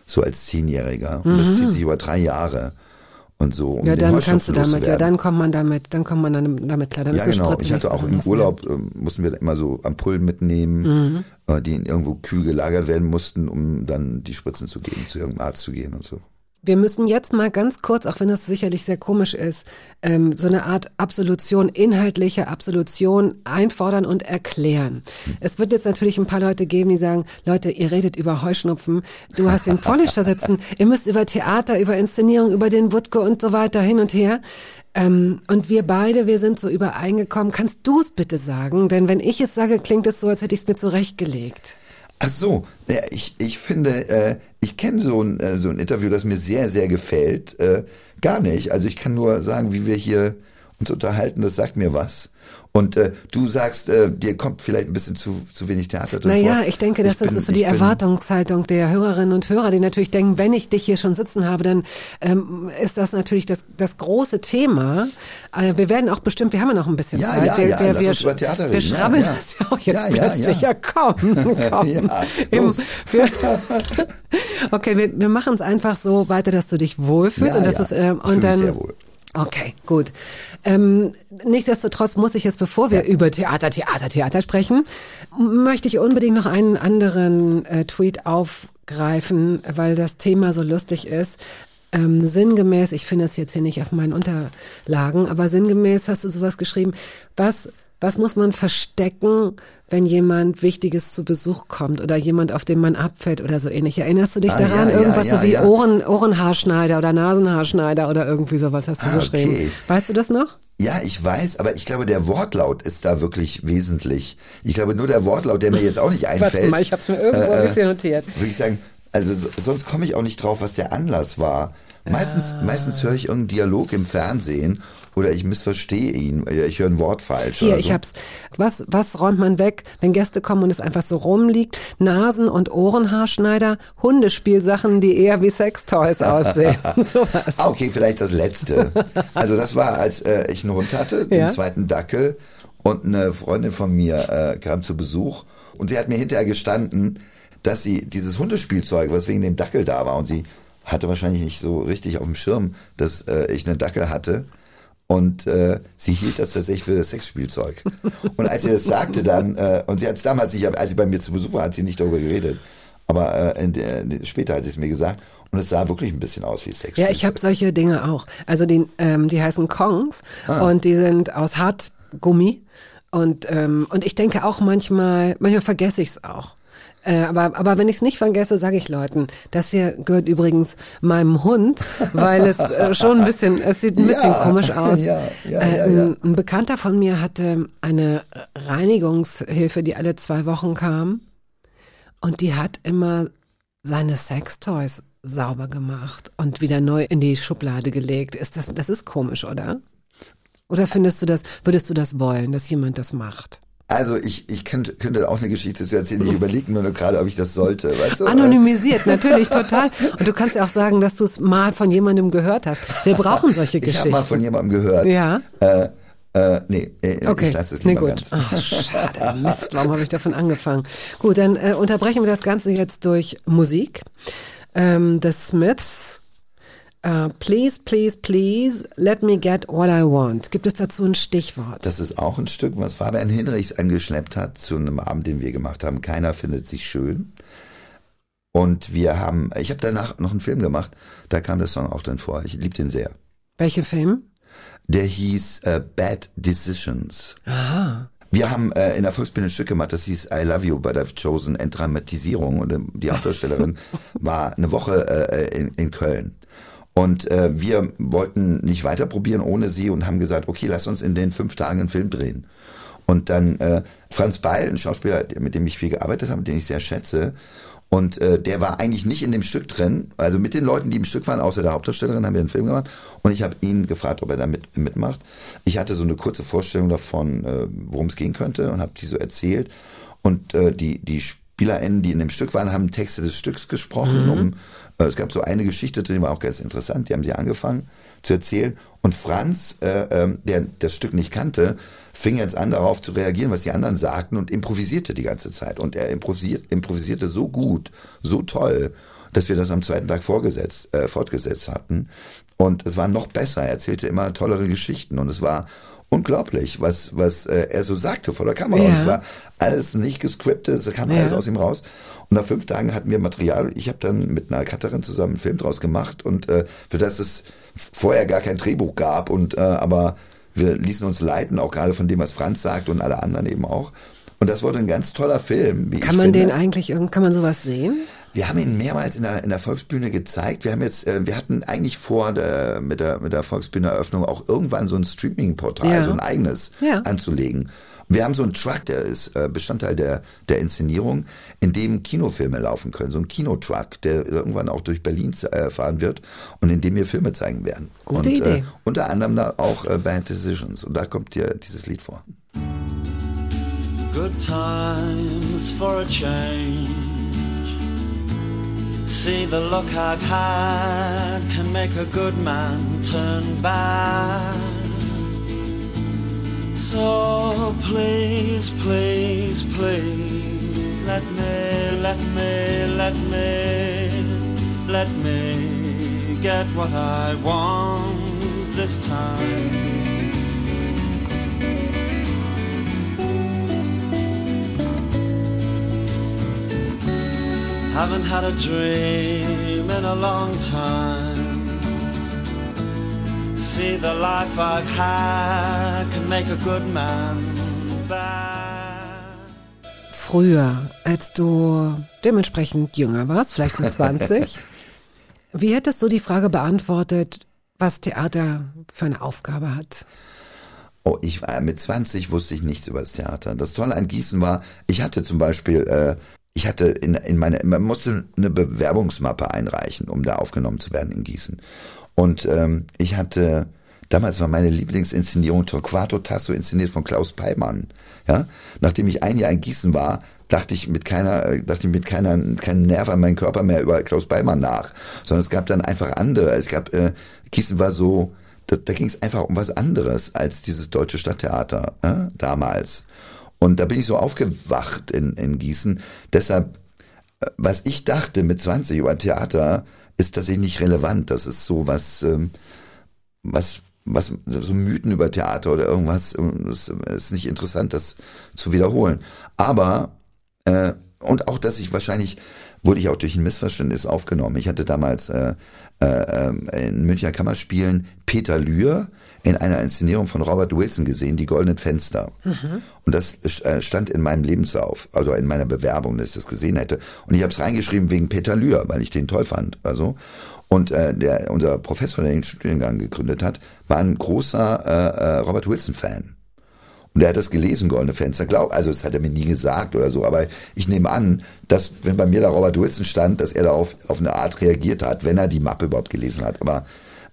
So als Zehnjähriger. Und das zieht sich über drei Jahre. Und so, um Mhm. ja, dann kannst du damit, ja, dann kommt man damit, dann kommt man dann damit klar. Dann Ja, genau. Spritze Ich hatte auch im mehr. Urlaub, ähm, mussten wir immer so Ampullen mitnehmen, äh, die irgendwo kühl gelagert werden mussten, um dann die Spritzen zu geben, zu irgendeinem Arzt zu gehen und so. Wir müssen jetzt mal ganz kurz, auch wenn das sicherlich sehr komisch ist, ähm, so eine Art Absolution, inhaltliche Absolution einfordern und erklären. Es wird jetzt natürlich ein paar Leute geben, die sagen, Leute, ihr redet über Heuschnupfen, du hast den Polisher sitzen, ihr müsst über Theater, über Inszenierung, über den Wutke und so weiter hin und her. Ähm, und wir beide, wir sind so übereingekommen. Kannst du es bitte sagen? Denn wenn ich es sage, klingt es so, als hätte ich es mir zurechtgelegt. Ach so, ja, ich, ich finde, äh, ich kenne so ein, äh, so ein Interview, das mir sehr, sehr gefällt. Äh, gar nicht. Also ich kann nur sagen, wie wir hier uns unterhalten, das sagt mir was. Und äh, du sagst, äh, dir kommt vielleicht ein bisschen zu, zu wenig Theater drin Naja, vor. ich denke, das bin- ist so die ich Erwartungshaltung der Hörerinnen und Hörer, die natürlich denken, wenn ich dich hier schon sitzen habe, dann ähm, ist das natürlich das, das große Thema. Äh, wir werden auch bestimmt, wir haben ja noch ein bisschen Ja, Zeit. ja, wir, ja, wir, wir, über Theater wir reden. Ja, schrabbeln ja. das ja auch jetzt Ja, ja, plötzlich. Ja, ja. komm, komm. Ja, Im- wir, okay, wir, wir machen es einfach so weiter, dass du dich wohlfühlst Ja, und ja. du's, ähm, Ich und dann sehr wohl. Okay, gut. Ähm, nichtsdestotrotz muss ich jetzt, bevor wir über Theater, Theater, Theater sprechen, möchte ich unbedingt noch einen anderen äh, Tweet aufgreifen, weil das Thema so lustig ist. ähm, sinngemäß, ich finde das jetzt hier nicht auf meinen Unterlagen, aber sinngemäß hast du sowas geschrieben. Was, was muss man verstecken, wenn jemand Wichtiges zu Besuch kommt oder jemand, auf den man abfällt oder so ähnlich? Erinnerst du dich Ah, daran? ja, ja, Irgendwas ja, so wie ja. Ohren, Ohrenhaarschneider oder Nasenhaarschneider oder irgendwie sowas hast du Ah, geschrieben. okay. Weißt du das noch? Ja, ich weiß, aber ich glaube, der Wortlaut ist da wirklich wesentlich. Ich glaube, nur der Wortlaut, der mir jetzt auch nicht einfällt. Warte mal, ich hab's mir irgendwo ein bisschen notiert. Würde ich sagen, also so, sonst komme ich auch nicht drauf, was der Anlass war. Meistens, Ah. meistens höre ich irgendeinen Dialog im Fernsehen oder ich missverstehe ihn. Ich höre ein Wort falsch. Hier, oder ich so. hab's. Was, was räumt man weg, wenn Gäste kommen und es einfach so rumliegt? Nasen- und Ohrenhaarschneider, Hundespielsachen, die eher wie Sextoys aussehen. Sowas. Ah, okay, vielleicht das letzte. Also das war, als äh, ich einen Hund hatte, den Ja. zweiten Dackel, und eine Freundin von mir äh, kam zu Besuch und sie hat mir hinterher gestanden, dass sie dieses Hundespielzeug, was wegen dem Dackel da war, und sie hatte wahrscheinlich nicht so richtig auf dem Schirm, dass äh, ich einen Dackel hatte. Und äh, sie hielt das tatsächlich für das Sexspielzeug. Und als sie das sagte dann, äh, und sie hat es damals nicht, als sie bei mir zu Besuch war, hat sie nicht darüber geredet. Aber äh, in der, später hat sie es mir gesagt. Und es sah wirklich ein bisschen aus wie Sexspielzeug. Ja, ich habe solche Dinge auch. Also die, ähm, die heißen Kongs Ah. und die sind aus Hartgummi. Und, ähm, und ich denke auch manchmal, manchmal vergesse ich es auch. Äh, aber, aber wenn ich es nicht vergesse, sage ich Leuten, das hier gehört übrigens meinem Hund, weil es äh, schon ein bisschen, es sieht ein bisschen Ja, komisch aus. ja, ja, äh, ein, ein Bekannter von mir hatte eine Reinigungshilfe, die alle zwei Wochen kam. Und die hat immer seine Sextoys sauber gemacht und wieder neu in die Schublade gelegt. Ist das, das ist komisch, oder? Oder findest du das, würdest du das wollen, dass jemand das macht? Also ich, ich könnte, könnte auch eine Geschichte zu erzählen. Ich überlege nur gerade, ob ich das sollte. Weißt du? Anonymisiert, natürlich, total. Und du kannst ja auch sagen, dass du es mal von jemandem gehört hast. Wir brauchen solche ich habe Geschichten. mal von jemandem gehört. Ja. Äh, äh, nee, äh, Okay, ich lasse es nee, lieber gut. ganz. Ach, schade, Mist, warum habe ich davon angefangen? Gut, dann äh, unterbrechen wir das Ganze jetzt durch Musik. Ähm, The Smiths, äh, Please, Please, Please, Let Me Get What I Want. Gibt es dazu ein Stichwort? Das ist auch ein Stück, was Fabian Hinrichs angeschleppt hat zu einem Abend, den wir gemacht haben. Keiner findet sich schön. Und wir haben, ich habe danach noch einen Film gemacht, da kam der Song auch drin vor. Ich liebe den sehr. Welcher Film? Der hieß äh, Bad Decisions. Aha. Wir haben äh, in der Volksbühne ein Stück gemacht, das hieß I Love You, but I've chosen Entdramatisierung. Und ähm, die Hauptdarstellerin war eine Woche äh, in, in Köln. Und äh, wir wollten nicht weiter probieren ohne sie und haben gesagt, okay, lass uns in den fünf Tagen einen Film drehen. Und dann äh, Franz Beil, ein Schauspieler, mit dem ich viel gearbeitet habe, den ich sehr schätze. Und äh, der war eigentlich nicht in dem Stück drin. Also mit den Leuten, die im Stück waren, außer der Hauptdarstellerin, haben wir einen Film gemacht. Und ich habe ihn gefragt, ob er da mit, mitmacht. Ich hatte so eine kurze Vorstellung davon, äh, worum es gehen könnte und habe die so erzählt. Und äh, die, die SpielerInnen, die in dem Stück waren, haben Texte des Stücks gesprochen. Um, es gab so eine Geschichte, die war auch ganz interessant. Die haben sie angefangen zu erzählen. Und Franz, äh, ähm, der das Stück nicht kannte, fing jetzt an, darauf zu reagieren, was die anderen sagten und improvisierte die ganze Zeit. Und er improvisiert, improvisierte so gut, so toll, dass wir das am zweiten Tag vorgesetzt, äh, fortgesetzt hatten. Und es war noch besser. Er erzählte immer tollere Geschichten. Und es war unglaublich, was, was äh, er so sagte vor der Kamera. Ja. Und es war alles nicht gescriptet, es kam Ja. alles aus ihm raus. Und nach fünf Tagen hatten wir Material. Ich habe dann mit einer Cutterin zusammen einen Film draus gemacht und äh, für das es vorher gar kein Drehbuch gab. Und äh, aber wir ließen uns leiten, auch gerade von dem, was Franz sagt und alle anderen eben auch. Und das wurde ein ganz toller Film. Wie Kann man finde. den eigentlich, irgend- kann man sowas sehen? Wir haben ihn mehrmals in der, in der Volksbühne gezeigt. Wir haben jetzt, äh, wir hatten eigentlich vor, der, mit der, mit der Volksbühne-Eröffnung auch irgendwann so ein Streaming-Portal, Ja. so ein eigenes Ja. anzulegen. Wir haben so einen Truck, der ist äh, Bestandteil der, der Inszenierung, in dem Kinofilme laufen können. So ein Kinotruck, der irgendwann auch durch Berlin äh, fahren wird und in dem wir Filme zeigen werden. Gute und, Idee. Äh, unter anderem da auch äh, Bad Decisions. Und da kommt dir dieses Lied vor. Good times for a change. See the look I've had can make a good man turn bad. So please, please, please, let me, let me, let me, let me get what I want this time. Haven't had a dream in a long time. See the life I've had can make a good man bad. Früher, als du dementsprechend jünger warst, vielleicht mit 20, wie hättest du die Frage beantwortet, was Theater für eine Aufgabe hat? Oh, ich war mit 20 wusste ich nichts über das Theater. Das Tolle an Gießen war, ich hatte zum Beispiel, äh, ich hatte in, in meine, man musste eine Bewerbungsmappe einreichen, um da aufgenommen zu werden in Gießen. Und ähm, ich hatte, damals war meine Lieblingsinszenierung Torquato Tasso inszeniert von Klaus Peimann. Ja, nachdem ich ein Jahr in Gießen war, dachte ich mit keiner, äh, dachte ich mit keiner, keinen Nerv an meinen Körper mehr über Klaus Peimann nach, sondern es gab dann einfach andere. Es gab, äh, Gießen war so, da, da ging es einfach um was anderes als dieses deutsche Stadttheater äh, damals. Und da bin ich so aufgewacht in, in Gießen. Deshalb, äh, was ich dachte mit 20 über Theater, ist tatsächlich nicht relevant. Das ist so was, ähm, was, was, so Mythen über Theater oder irgendwas. Es ist nicht interessant, das zu wiederholen. Aber, äh, und auch, dass ich wahrscheinlich, wurde ich auch durch ein Missverständnis aufgenommen. Ich hatte damals äh, äh, ähm, in Münchner Kammerspielen Peter Lühr in einer Inszenierung von Robert Wilson gesehen, Die Goldenen Fenster. Und das äh, stand in meinem Lebenslauf, also in meiner Bewerbung, dass ich das gesehen hätte. Und ich habe es reingeschrieben wegen Peter Lühr, weil ich den toll fand. Also und äh, der, unser Professor, der den Studiengang gegründet hat, war ein großer äh, äh, Robert Wilson-Fan. Und er hat das gelesen, Goldene Fenster. Glaub, also das hat er mir nie gesagt oder so, aber ich nehme an, dass wenn bei mir da Robert Wilson stand, dass er darauf auf eine Art reagiert hat, wenn er die Mappe überhaupt gelesen hat. Aber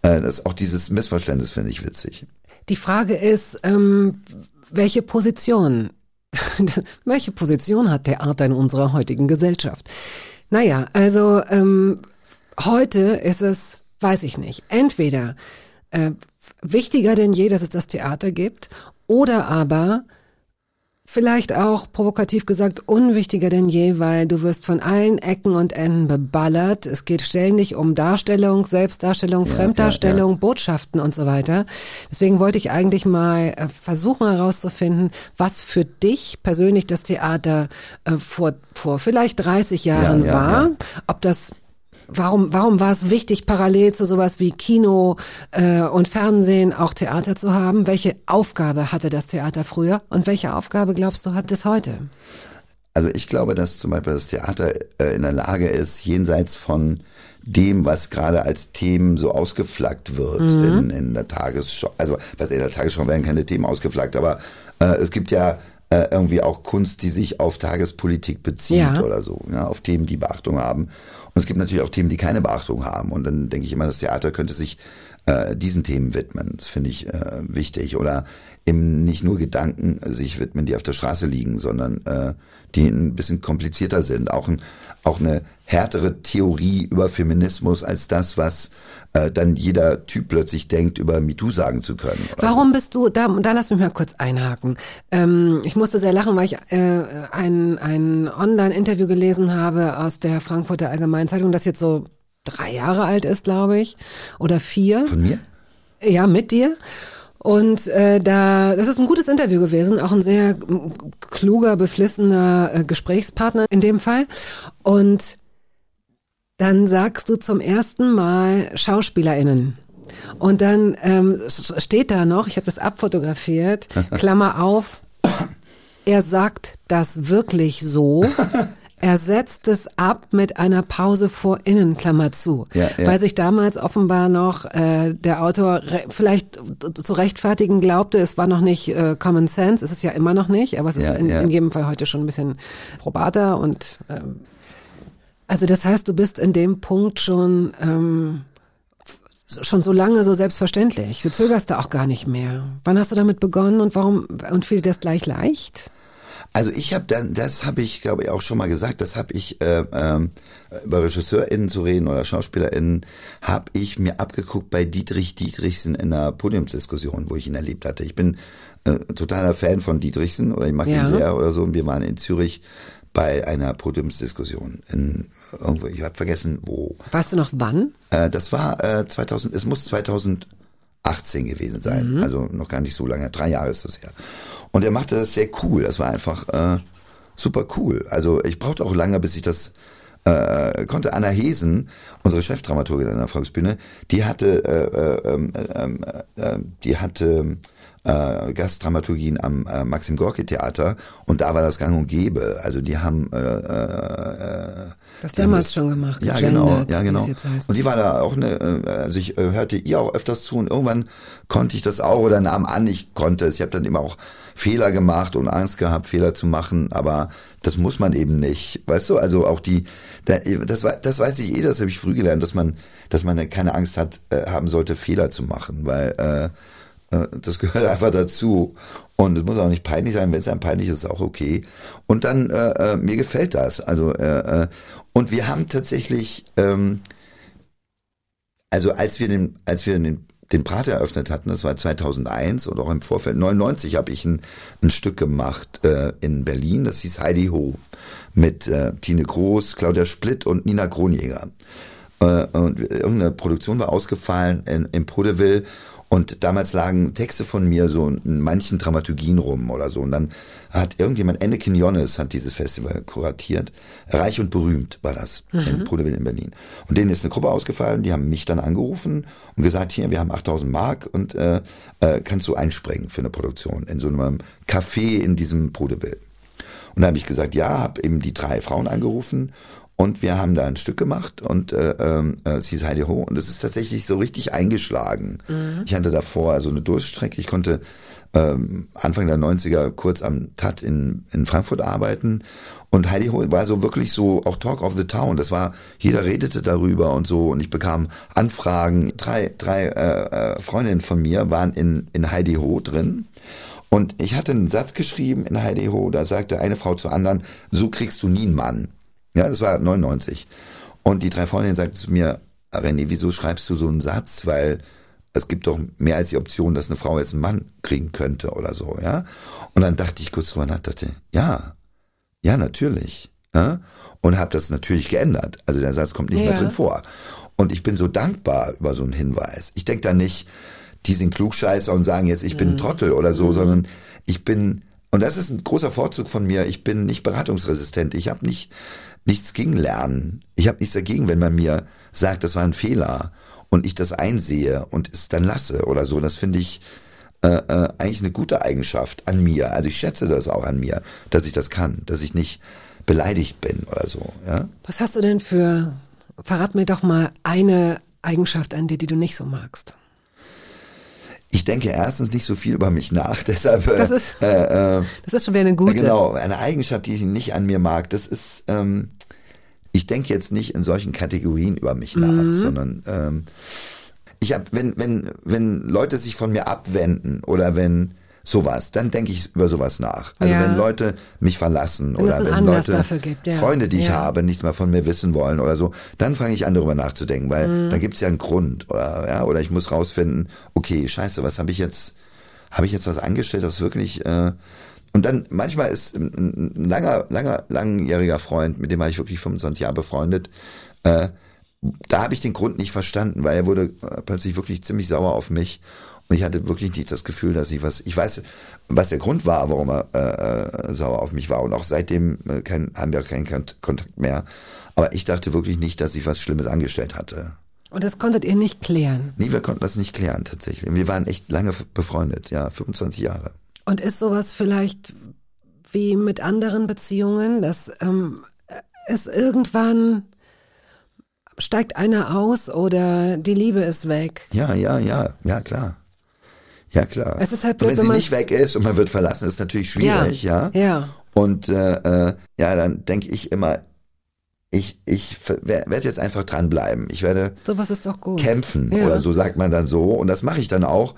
das auch dieses Missverständnis finde ich witzig. Die Frage ist, ähm, welche Position, welche Position hat Theater in unserer heutigen Gesellschaft? Naja, also ähm, heute ist es, weiß ich nicht, entweder äh, wichtiger denn je, dass es das Theater gibt, oder aber vielleicht auch provokativ gesagt unwichtiger denn je, weil du wirst von allen Ecken und Enden beballert. Es geht ständig um Darstellung, Selbstdarstellung, Ja, Fremddarstellung, ja, Botschaften und so weiter. Deswegen wollte ich eigentlich mal äh, versuchen herauszufinden, was für dich persönlich das Theater äh, vor, vor vielleicht 30 Jahren ja, war. ja. Ob das Warum, warum war es wichtig, parallel zu sowas wie Kino äh, und Fernsehen auch Theater zu haben? Welche Aufgabe hatte das Theater früher und welche Aufgabe glaubst du hat es heute? Also ich glaube, dass zum Beispiel das Theater äh, in der Lage ist, jenseits von dem, was gerade als Themen so ausgeflaggt wird in, in der Tagesschau. Also was in der Tagesschau werden keine Themen ausgeflaggt, aber äh, es gibt ja äh, irgendwie auch Kunst, die sich auf Tagespolitik bezieht Ja. oder so, ja, auf Themen, die Beachtung haben. Und es gibt natürlich auch Themen, die keine Beachtung haben. Und dann denke ich immer, das Theater könnte sich äh, diesen Themen widmen. Das finde ich äh, wichtig. Oder eben nicht nur Gedanken sich widmen, die auf der Straße liegen, sondern äh, die ein bisschen komplizierter sind. Auch, ein, auch eine härtere Theorie über Feminismus als das, was äh, dann jeder Typ plötzlich denkt, über MeToo sagen zu können. Warum bist du, da, da lass mich mal kurz einhaken. Ähm, ich musste sehr lachen, weil ich äh, ein, ein Online-Interview gelesen habe aus der Frankfurter Allgemeinen Zeitung, das jetzt so drei Jahre alt ist, glaube ich, oder vier. Von mir? Ja, mit dir. Und äh, da, das ist ein gutes Interview gewesen, auch ein sehr kluger, beflissener äh, Gesprächspartner in dem Fall. Und dann sagst du zum ersten Mal SchauspielerInnen. Und dann ähm, steht da noch, ich habe das abfotografiert, Klammer auf, er sagt das wirklich so. Er setzt es ab mit einer Pause vor innen, Klammer zu. Ja, ja. Weil sich damals offenbar noch äh, der Autor vielleicht zu rechtfertigen glaubte, es war noch nicht äh, Common Sense, es ist ja immer noch nicht, aber es ist Ja, in, ja. in jedem Fall heute schon ein bisschen probater und ähm, also das heißt, du bist in dem Punkt schon ähm, schon so lange so selbstverständlich. Du zögerst da auch gar nicht mehr. Wann hast du damit begonnen und warum und fiel dir das gleich leicht? Also ich habe dann, das habe ich, glaube ich, auch schon mal gesagt, das habe ich äh, ähm, über RegisseurInnen zu reden oder SchauspielerInnen, habe ich mir abgeguckt bei Dietrich Dietrichsen in einer Podiumsdiskussion, wo ich ihn erlebt hatte. Ich bin äh, totaler Fan von Dietrichsen oder ich mag Ja. ihn sehr oder so und wir waren in Zürich bei einer Podiumsdiskussion in irgendwo, ich habe vergessen wo. Weißt du noch wann? Äh, das war äh, 2000, es muss 2018 gewesen sein, also noch gar nicht so lange, drei Jahre ist das her. Und er machte das sehr cool, das war einfach äh, super cool. Also ich brauchte auch lange, bis ich das äh, konnte Anna Hesen, unsere Chefdramaturgin an der Volksbühne, die hatte, äh, äh, ähm, äh, äh, die hatte äh, Gastdramaturgien am äh, Maxim Gorki Theater und da war das Gang und Gäbe. Also die haben äh, äh, Das die haben damals schon gemacht. ja, genau, ja, genau. es jetzt heißt. Und die war da auch eine, äh, also ich äh, hörte ihr auch öfters zu und irgendwann konnte ich das auch oder nahm an, ich konnte es. Ich habe dann immer auch Fehler gemacht und Angst gehabt, Fehler zu machen, aber das muss man eben nicht. Weißt du, also auch die, da- das, das weiß ich eh, das habe ich früh gelernt, dass man, dass man keine Angst hat, äh, haben sollte, Fehler zu machen, weil äh, äh, das gehört einfach dazu. Und es muss auch nicht peinlich sein, wenn es einem peinlich ist, ist auch okay. Und dann, äh, äh, mir gefällt das. Also, äh, äh, und wir haben tatsächlich, ähm, also als wir den, als wir den, den Prater eröffnet hatten, das war 2001 und auch im Vorfeld 99 habe ich ein, ein Stück gemacht äh, in Berlin, das hieß Heidi Ho mit äh, Tine Groß, Claudia Splitt und Nina Kronjäger. Äh, und irgendeine Produktion war ausgefallen in, in Podeville und damals lagen Texte von mir so in manchen Dramaturgien rum oder so. Und dann hat irgendjemand, Ende Quinones hat dieses Festival kuratiert. Reich und berühmt war das in Podeville in Berlin. Und denen ist eine Gruppe ausgefallen, die haben mich dann angerufen und gesagt, hier, wir haben 8000 Mark und äh, äh, kannst du einspringen für eine Produktion in so einem Café in diesem Podeville. Und da habe ich gesagt, ja, habe eben die drei Frauen angerufen und wir haben da ein Stück gemacht und äh, ähm, äh, es hieß Heidi Ho und es ist tatsächlich so richtig eingeschlagen. Ich hatte davor also eine Durststrecke. Ich konnte ähm, Anfang der 90er kurz am TAT in, in Frankfurt arbeiten und Heidi Ho war so wirklich so auch Talk of the Town. Das war, jeder redete darüber und so und ich bekam Anfragen. Drei, drei äh, äh, Freundinnen von mir waren in, in Heidi Ho drin. Und ich hatte einen Satz geschrieben in Heidi Ho, da sagte eine Frau zur anderen, so kriegst du nie einen Mann. Ja, das war 99. Und die drei Freundinnen sagten zu mir, René, wieso schreibst du so einen Satz? Weil es gibt doch mehr als die Option, dass eine Frau jetzt einen Mann kriegen könnte oder so, ja. Und dann dachte ich kurz drüber nach, dachte, ja, ja, natürlich. Ja? Und habe das natürlich geändert. Also der Satz kommt nicht mehr Ja. drin vor. Und ich bin so dankbar über so einen Hinweis. Ich denke da nicht, die sind Klugscheißer und sagen jetzt, ich bin ein Trottel oder so, sondern ich bin, und das ist ein großer Vorzug von mir, ich bin nicht beratungsresistent. Ich habe nicht nichts gegen Lernen. Ich habe nichts dagegen, wenn man mir sagt, das war ein Fehler und ich das einsehe und es dann lasse oder so. Das finde ich äh, äh, eigentlich eine gute Eigenschaft an mir. Also ich schätze das auch an mir, dass ich das kann, dass ich nicht beleidigt bin oder so. Ja? Was hast du denn für, verrat mir doch mal eine Eigenschaft an dir, die du nicht so magst. Ich denke erstens nicht so viel über mich nach, deshalb. äh, Das ist- äh, äh, Das ist schon wieder eine gute. Genau, eine Eigenschaft, die ich nicht an mir mag, das ist, ähm, ich denke jetzt nicht in solchen Kategorien über mich nach, Mhm. sondern ähm, ich habe, wenn, wenn, wenn Leute sich von mir abwenden oder wenn sowas, dann denke ich über sowas nach. Also Ja. wenn Leute mich verlassen Wenn es oder wenn Leute, gibt, ja. Freunde, die ich Ja. habe, nichts mehr von mir wissen wollen oder so, dann fange ich an darüber nachzudenken, weil Mhm. da gibt's ja einen Grund oder ja, oder ich muss rausfinden, okay, scheiße, was habe ich jetzt, habe ich jetzt was angestellt, das wirklich äh, und dann manchmal ist ein, langer, langer, langjähriger Freund, mit dem war ich wirklich 25 Jahre befreundet, äh, da habe ich den Grund nicht verstanden, weil er wurde äh, plötzlich wirklich ziemlich sauer auf mich ich hatte wirklich nicht das Gefühl, dass ich was, ich weiß, was der Grund war, warum er äh, äh, sauer auf mich war und auch seitdem äh, kein, haben wir keinen Kont- Kontakt mehr. Aber ich dachte wirklich nicht, dass ich was Schlimmes angestellt hatte. Und das konntet ihr nicht klären. Nee, wir konnten das nicht klären tatsächlich. Wir waren echt lange befreundet, ja, 25 Jahre. Und ist sowas vielleicht wie mit anderen Beziehungen, dass ähm, es irgendwann steigt einer aus oder die Liebe ist weg? Ja, ja, ja, ja, klar. Ja, klar. Es ist halt und blöd, wenn wenn sie man's- nicht weg ist und man wird verlassen, ist natürlich schwierig, ja. Ja. Und äh, äh, ja, dann denke ich immer, ich, ich werde jetzt einfach dranbleiben. Ich werde Sowas ist doch gut. kämpfen Ja. oder so sagt man dann so. Und das mache ich dann auch.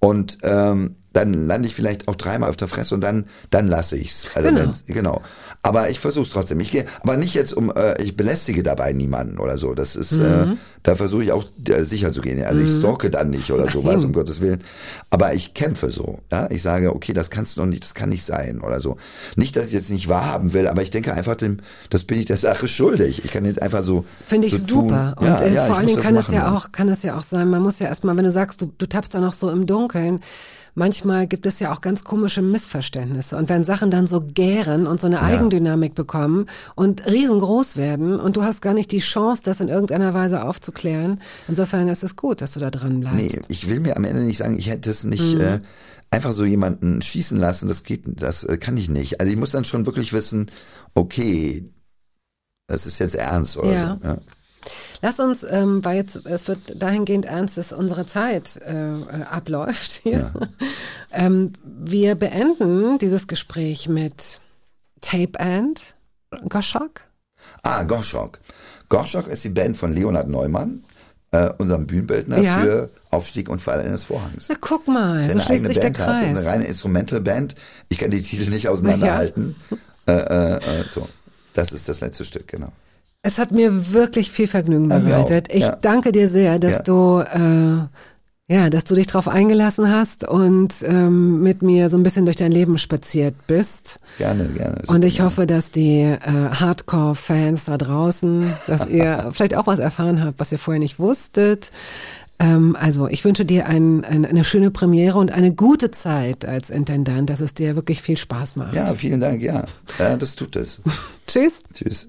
Und ähm, dann lande ich vielleicht auch dreimal auf der Fresse und dann, dann lasse ich's. Also Genau. genau. Aber ich versuche es trotzdem. Ich gehe, aber nicht jetzt um, äh, ich belästige dabei niemanden oder so. Das ist, äh, Mhm. da versuche ich auch äh, sicher zu gehen. Also ich stalke dann nicht oder sowas, um Gottes Willen. Aber ich kämpfe so. Ja, ich sage, okay, das kannst du noch nicht, das kann nicht sein oder so. Nicht, dass ich jetzt nicht wahrhaben will, aber ich denke einfach, dem, das bin ich der Sache schuldig. Ich kann jetzt einfach so. Finde ich so tun. super. Und Ja, äh, ja, vor ich allen Dingen das kann es machen ja auch, kann es ja auch sein, man muss ja erstmal, wenn du sagst, du, du tappst da noch so im Dunkeln, manchmal gibt es ja auch ganz komische Missverständnisse. Und wenn Sachen dann so gären und so eine Eigendynamik bekommen und riesengroß werden und du hast gar nicht die Chance, das in irgendeiner Weise aufzuklären, insofern ist es gut, dass du da dran bleibst. Nee, ich will mir am Ende nicht sagen, ich hätte es nicht äh, einfach so jemanden schießen lassen. Das geht, das äh, kann ich nicht. Also ich muss dann schon wirklich wissen, okay, das ist jetzt ernst oder Ja. so. Ja. Lass uns, ähm, weil jetzt es wird dahingehend ernst, dass unsere Zeit äh, abläuft hier. Ähm, wir beenden dieses Gespräch mit Tape and Goshok. Ah, Gorschok. Gorschok ist die Band von Leonhard Neumann, äh, unserem Bühnenbildner Ja. für Aufstieg und Fall eines Vorhangs. Na guck mal, Der so eine schließt eigene sich der Band hat, Kreis. eine reine Instrumental-Band. Ich kann die Titel nicht auseinanderhalten. Äh, äh, äh, so, das ist das letzte Stück, genau. Es hat mir wirklich viel Vergnügen bereitet. Ich Ja. danke dir sehr, dass Ja. du äh, ja, dass du dich drauf eingelassen hast und ähm, mit mir so ein bisschen durch dein Leben spaziert bist. Gerne, gerne. Und ich hoffe, dass die äh, Hardcore-Fans da draußen, dass ihr vielleicht auch was erfahren habt, was ihr vorher nicht wusstet. Ähm, also ich wünsche dir ein, ein, eine schöne Premiere und eine gute Zeit als Intendant, dass es dir wirklich viel Spaß macht. Ja, vielen Dank, ja. ja das tut es. Tschüss. Tschüss.